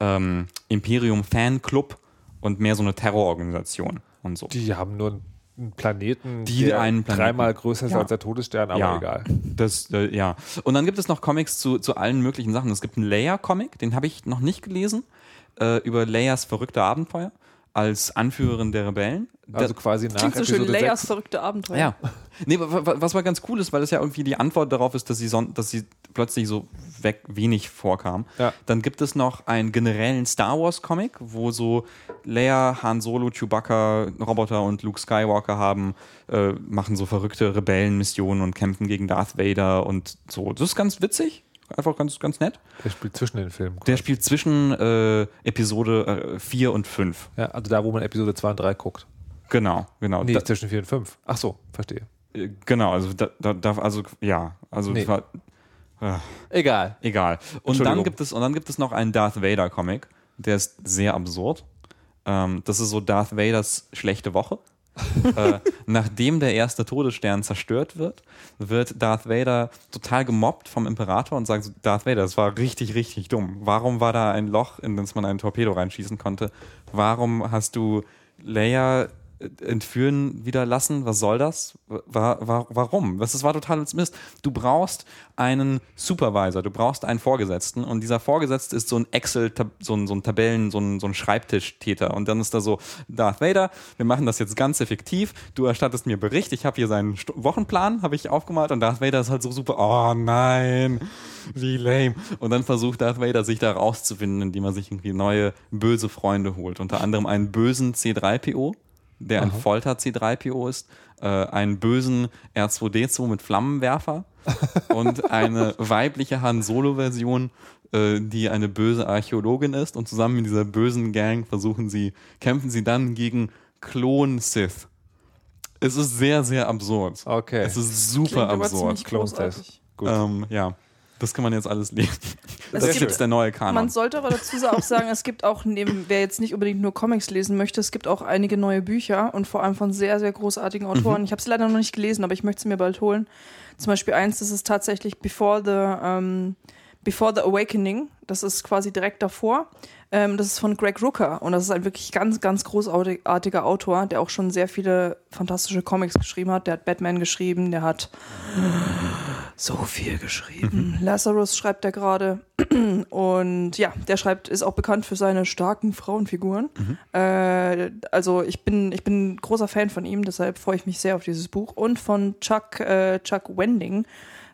ähm, Imperium-Fanclub und mehr so eine Terrororganisation und so. Die haben nur einen Planeten, Die der einen Planeten. dreimal größer ist Ja. als der Todesstern, aber ja, egal. Das, äh, ja. Und dann gibt es noch Comics zu, zu allen möglichen Sachen. Es gibt einen Leia-Comic, den habe ich noch nicht gelesen, äh, über Leias verrückte Abenteuer als Anführerin der Rebellen. Also quasi nach Klingt so schön, Episode Leias 6. verrückte Abenteuer. Ja. Nee, wa- wa- was mal ganz cool ist, weil das ja irgendwie die Antwort darauf ist, dass sie, son dass sie plötzlich so weg wenig vorkam. Ja. Dann gibt es noch einen generellen Star Wars Comic, wo so Leia, Han Solo, Chewbacca, Roboter und Luke Skywalker haben, äh, machen so verrückte Rebellenmissionen und kämpfen gegen Darth Vader und so. Das ist ganz witzig. Einfach ganz, ganz nett. Der spielt zwischen den Filmen. Der spielt zwischen äh, Episode äh, 4 und 5. ja, also da, wo man Episode 2 und 3 guckt. Genau, genau. Nee, Da, zwischen 4 und 5. Ach so, verstehe. Äh, Genau, also da, da, also ja, also Nee. war Egal. egal. Und dann gibt es und dann gibt es noch einen Darth Vader Comic, der ist sehr absurd. Ähm, das ist so Darth Vaders schlechte Woche. Äh, nachdem der erste Todesstern zerstört wird, wird Darth Vader total gemobbt vom Imperator und sagt, Darth Vader, das war richtig, richtig dumm. Warum war da ein Loch, in das man einen Torpedo reinschießen konnte? Warum hast du Leia entführen wieder lassen? Was soll das? War, war, warum? Das, war total Mist. Du brauchst einen Supervisor, du brauchst einen Vorgesetzten und dieser Vorgesetzte ist so ein Excel, so ein, so ein Tabellen, so ein, so ein Schreibtischtäter und dann ist da so, Darth Vader, wir machen das jetzt ganz effektiv, du erstattest mir Bericht, ich habe hier seinen Stu- Wochenplan, habe ich aufgemalt und Darth Vader ist halt so super, oh nein, wie lame. Und dann versucht Darth Vader sich da rauszufinden, indem er sich irgendwie neue böse Freunde holt, unter anderem einen bösen C3PO, der ein Folter-C3PO ist, äh, einen bösen R2D2 mit Flammenwerfer und eine weibliche Han Solo-Version, äh, die eine böse Archäologin ist und zusammen mit dieser bösen Gang versuchen sie, kämpfen sie dann gegen Klon-Sith. Es ist sehr, sehr absurd. Okay. Es ist super Klingt aber absurd. ziemlich Clone großartig. Gut. Ähm, ja, das kann man jetzt alles lesen. Es Das ist gibt- jetzt der neue Kanon. Man sollte aber dazu auch sagen, es gibt auch neben, wer jetzt nicht unbedingt nur Comics lesen möchte, es gibt auch einige neue Bücher und vor allem von sehr, sehr großartigen Autoren. Ich habe es leider noch nicht gelesen, aber ich möchte es mir bald holen. Zum Beispiel eins, das ist tatsächlich Before the, ähm, Before the Awakening. Das ist quasi direkt davor. Ähm, das ist von Greg Rooker und das ist ein wirklich ganz, ganz großartiger Autor, der auch schon sehr viele fantastische Comics geschrieben hat. Der hat Batman geschrieben, der hat so viel geschrieben. Lazarus schreibt er gerade. Und ja, der schreibt, ist auch bekannt für seine starken Frauenfiguren. Äh, also ich bin, ich bin ein großer Fan von ihm, deshalb freue ich mich sehr auf dieses Buch. Und von Chuck, äh, Chuck Wending.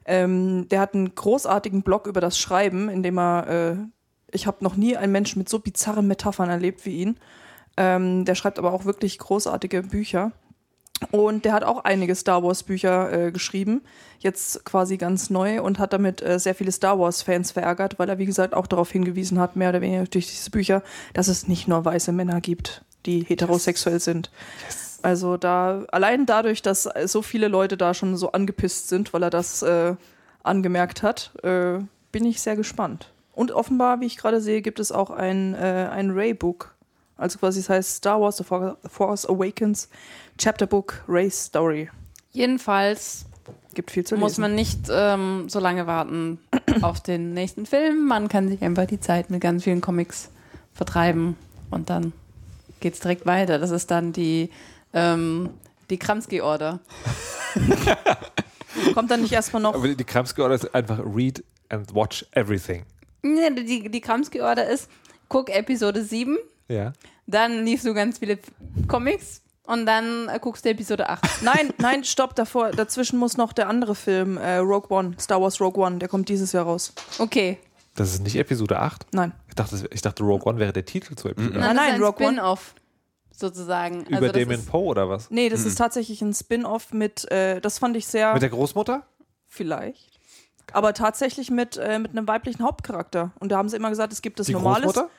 Ähm, der hat einen großartigen Blog über das Schreiben, in dem er, äh, ich habe noch nie einen Menschen mit so bizarren Metaphern erlebt wie ihn. Ähm, der schreibt aber auch wirklich großartige Bücher. Und der hat auch einige Star Wars Bücher äh, geschrieben, jetzt quasi ganz neu und hat damit äh, sehr viele Star Wars Fans verärgert, weil er wie gesagt auch darauf hingewiesen hat, mehr oder weniger durch diese Bücher, dass es nicht nur weiße Männer gibt, die heterosexuell sind. Also da allein dadurch, dass so viele Leute da schon so angepisst sind, weil er das äh, angemerkt hat, äh, bin ich sehr gespannt. Und offenbar, wie ich gerade sehe, gibt es auch ein, äh, ein Ray-Book. Also quasi es heißt Star Wars The For- Force Awakens Chapter Book Ray Story. Jedenfalls Gibt viel zu lesen. muss man nicht ähm, so lange warten auf den nächsten Film. Man kann sich einfach die Zeit mit ganz vielen Comics vertreiben und dann geht's direkt weiter. Das ist dann die, ähm, die Kramsky-Order. Kommt dann nicht erstmal noch. Aber die Kramsky-Order ist einfach read and watch everything. Nee, die, die Kramsky-Order ist, guck Episode 7, Ja. dann liest du ganz viele Comics und dann äh, guckst du Episode 8. Nein, nein, stopp, davor, dazwischen muss noch der andere Film, äh, Rogue One, Star Wars Rogue One, der kommt dieses Jahr raus. Okay. Das ist nicht Episode 8. Nein. Ich dachte, ich dachte Rogue One wäre der Titel zu Episode 8. Nein, nein, Rogue One. Sozusagen. Über also Damien ist- Poe oder was? Nee, das ist tatsächlich ein Spin-off mit, äh, das fand ich sehr, Mit der Großmutter? vielleicht. Aber tatsächlich mit, äh, mit einem weiblichen Hauptcharakter. Und da haben sie immer gesagt, es gibt das Die normales. Großmutter?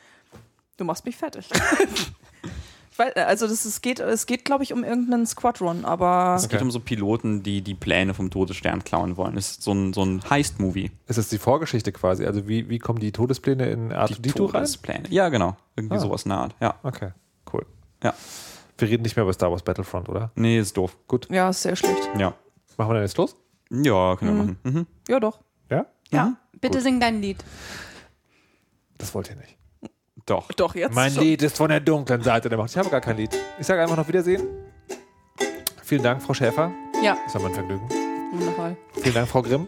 Du machst mich fertig. weiß, also das, es geht, es geht glaube ich, um irgendeinen Squadron, aber Es geht um so Piloten, die die Pläne vom Todesstern klauen wollen. Es ist so ein, so ein Heist-Movie. Ist das die Vorgeschichte quasi? Also wie, wie kommen die Todespläne in Die R2D2 rein? Todespläne. Ja, genau. Irgendwie Ah. sowas in der Art. Ja. Okay. Ja. Wir reden nicht mehr über Star Wars Battlefront, oder? Nee, ist doof. Gut. ja, ist sehr schlecht. Ja. Machen wir dann jetzt los? Ja, können wir machen. Mhm. Ja, doch. Ja? Ja, bitte sing dein Lied. Das wollt ihr nicht. Doch. Doch, jetzt. Mein schon. Lied ist von der dunklen Seite der Macht. Ich habe gar kein Lied. Ich sage einfach noch Wiedersehen. Vielen Dank, Frau Schäfer. Ja, Das war mein Vergnügen. wundervoll. Vielen Dank, Frau Grimm.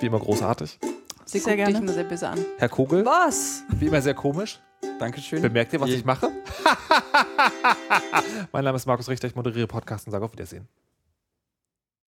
Wie immer großartig. Sie Sehr guckt gerne. dich nur sehr böse an. Herr Kogel, Was? wie immer sehr komisch. Dankeschön. Bemerkt ihr, was Je- ich mache? mein Name ist Markus Richter, ich moderiere Podcast und sage auf Wiedersehen.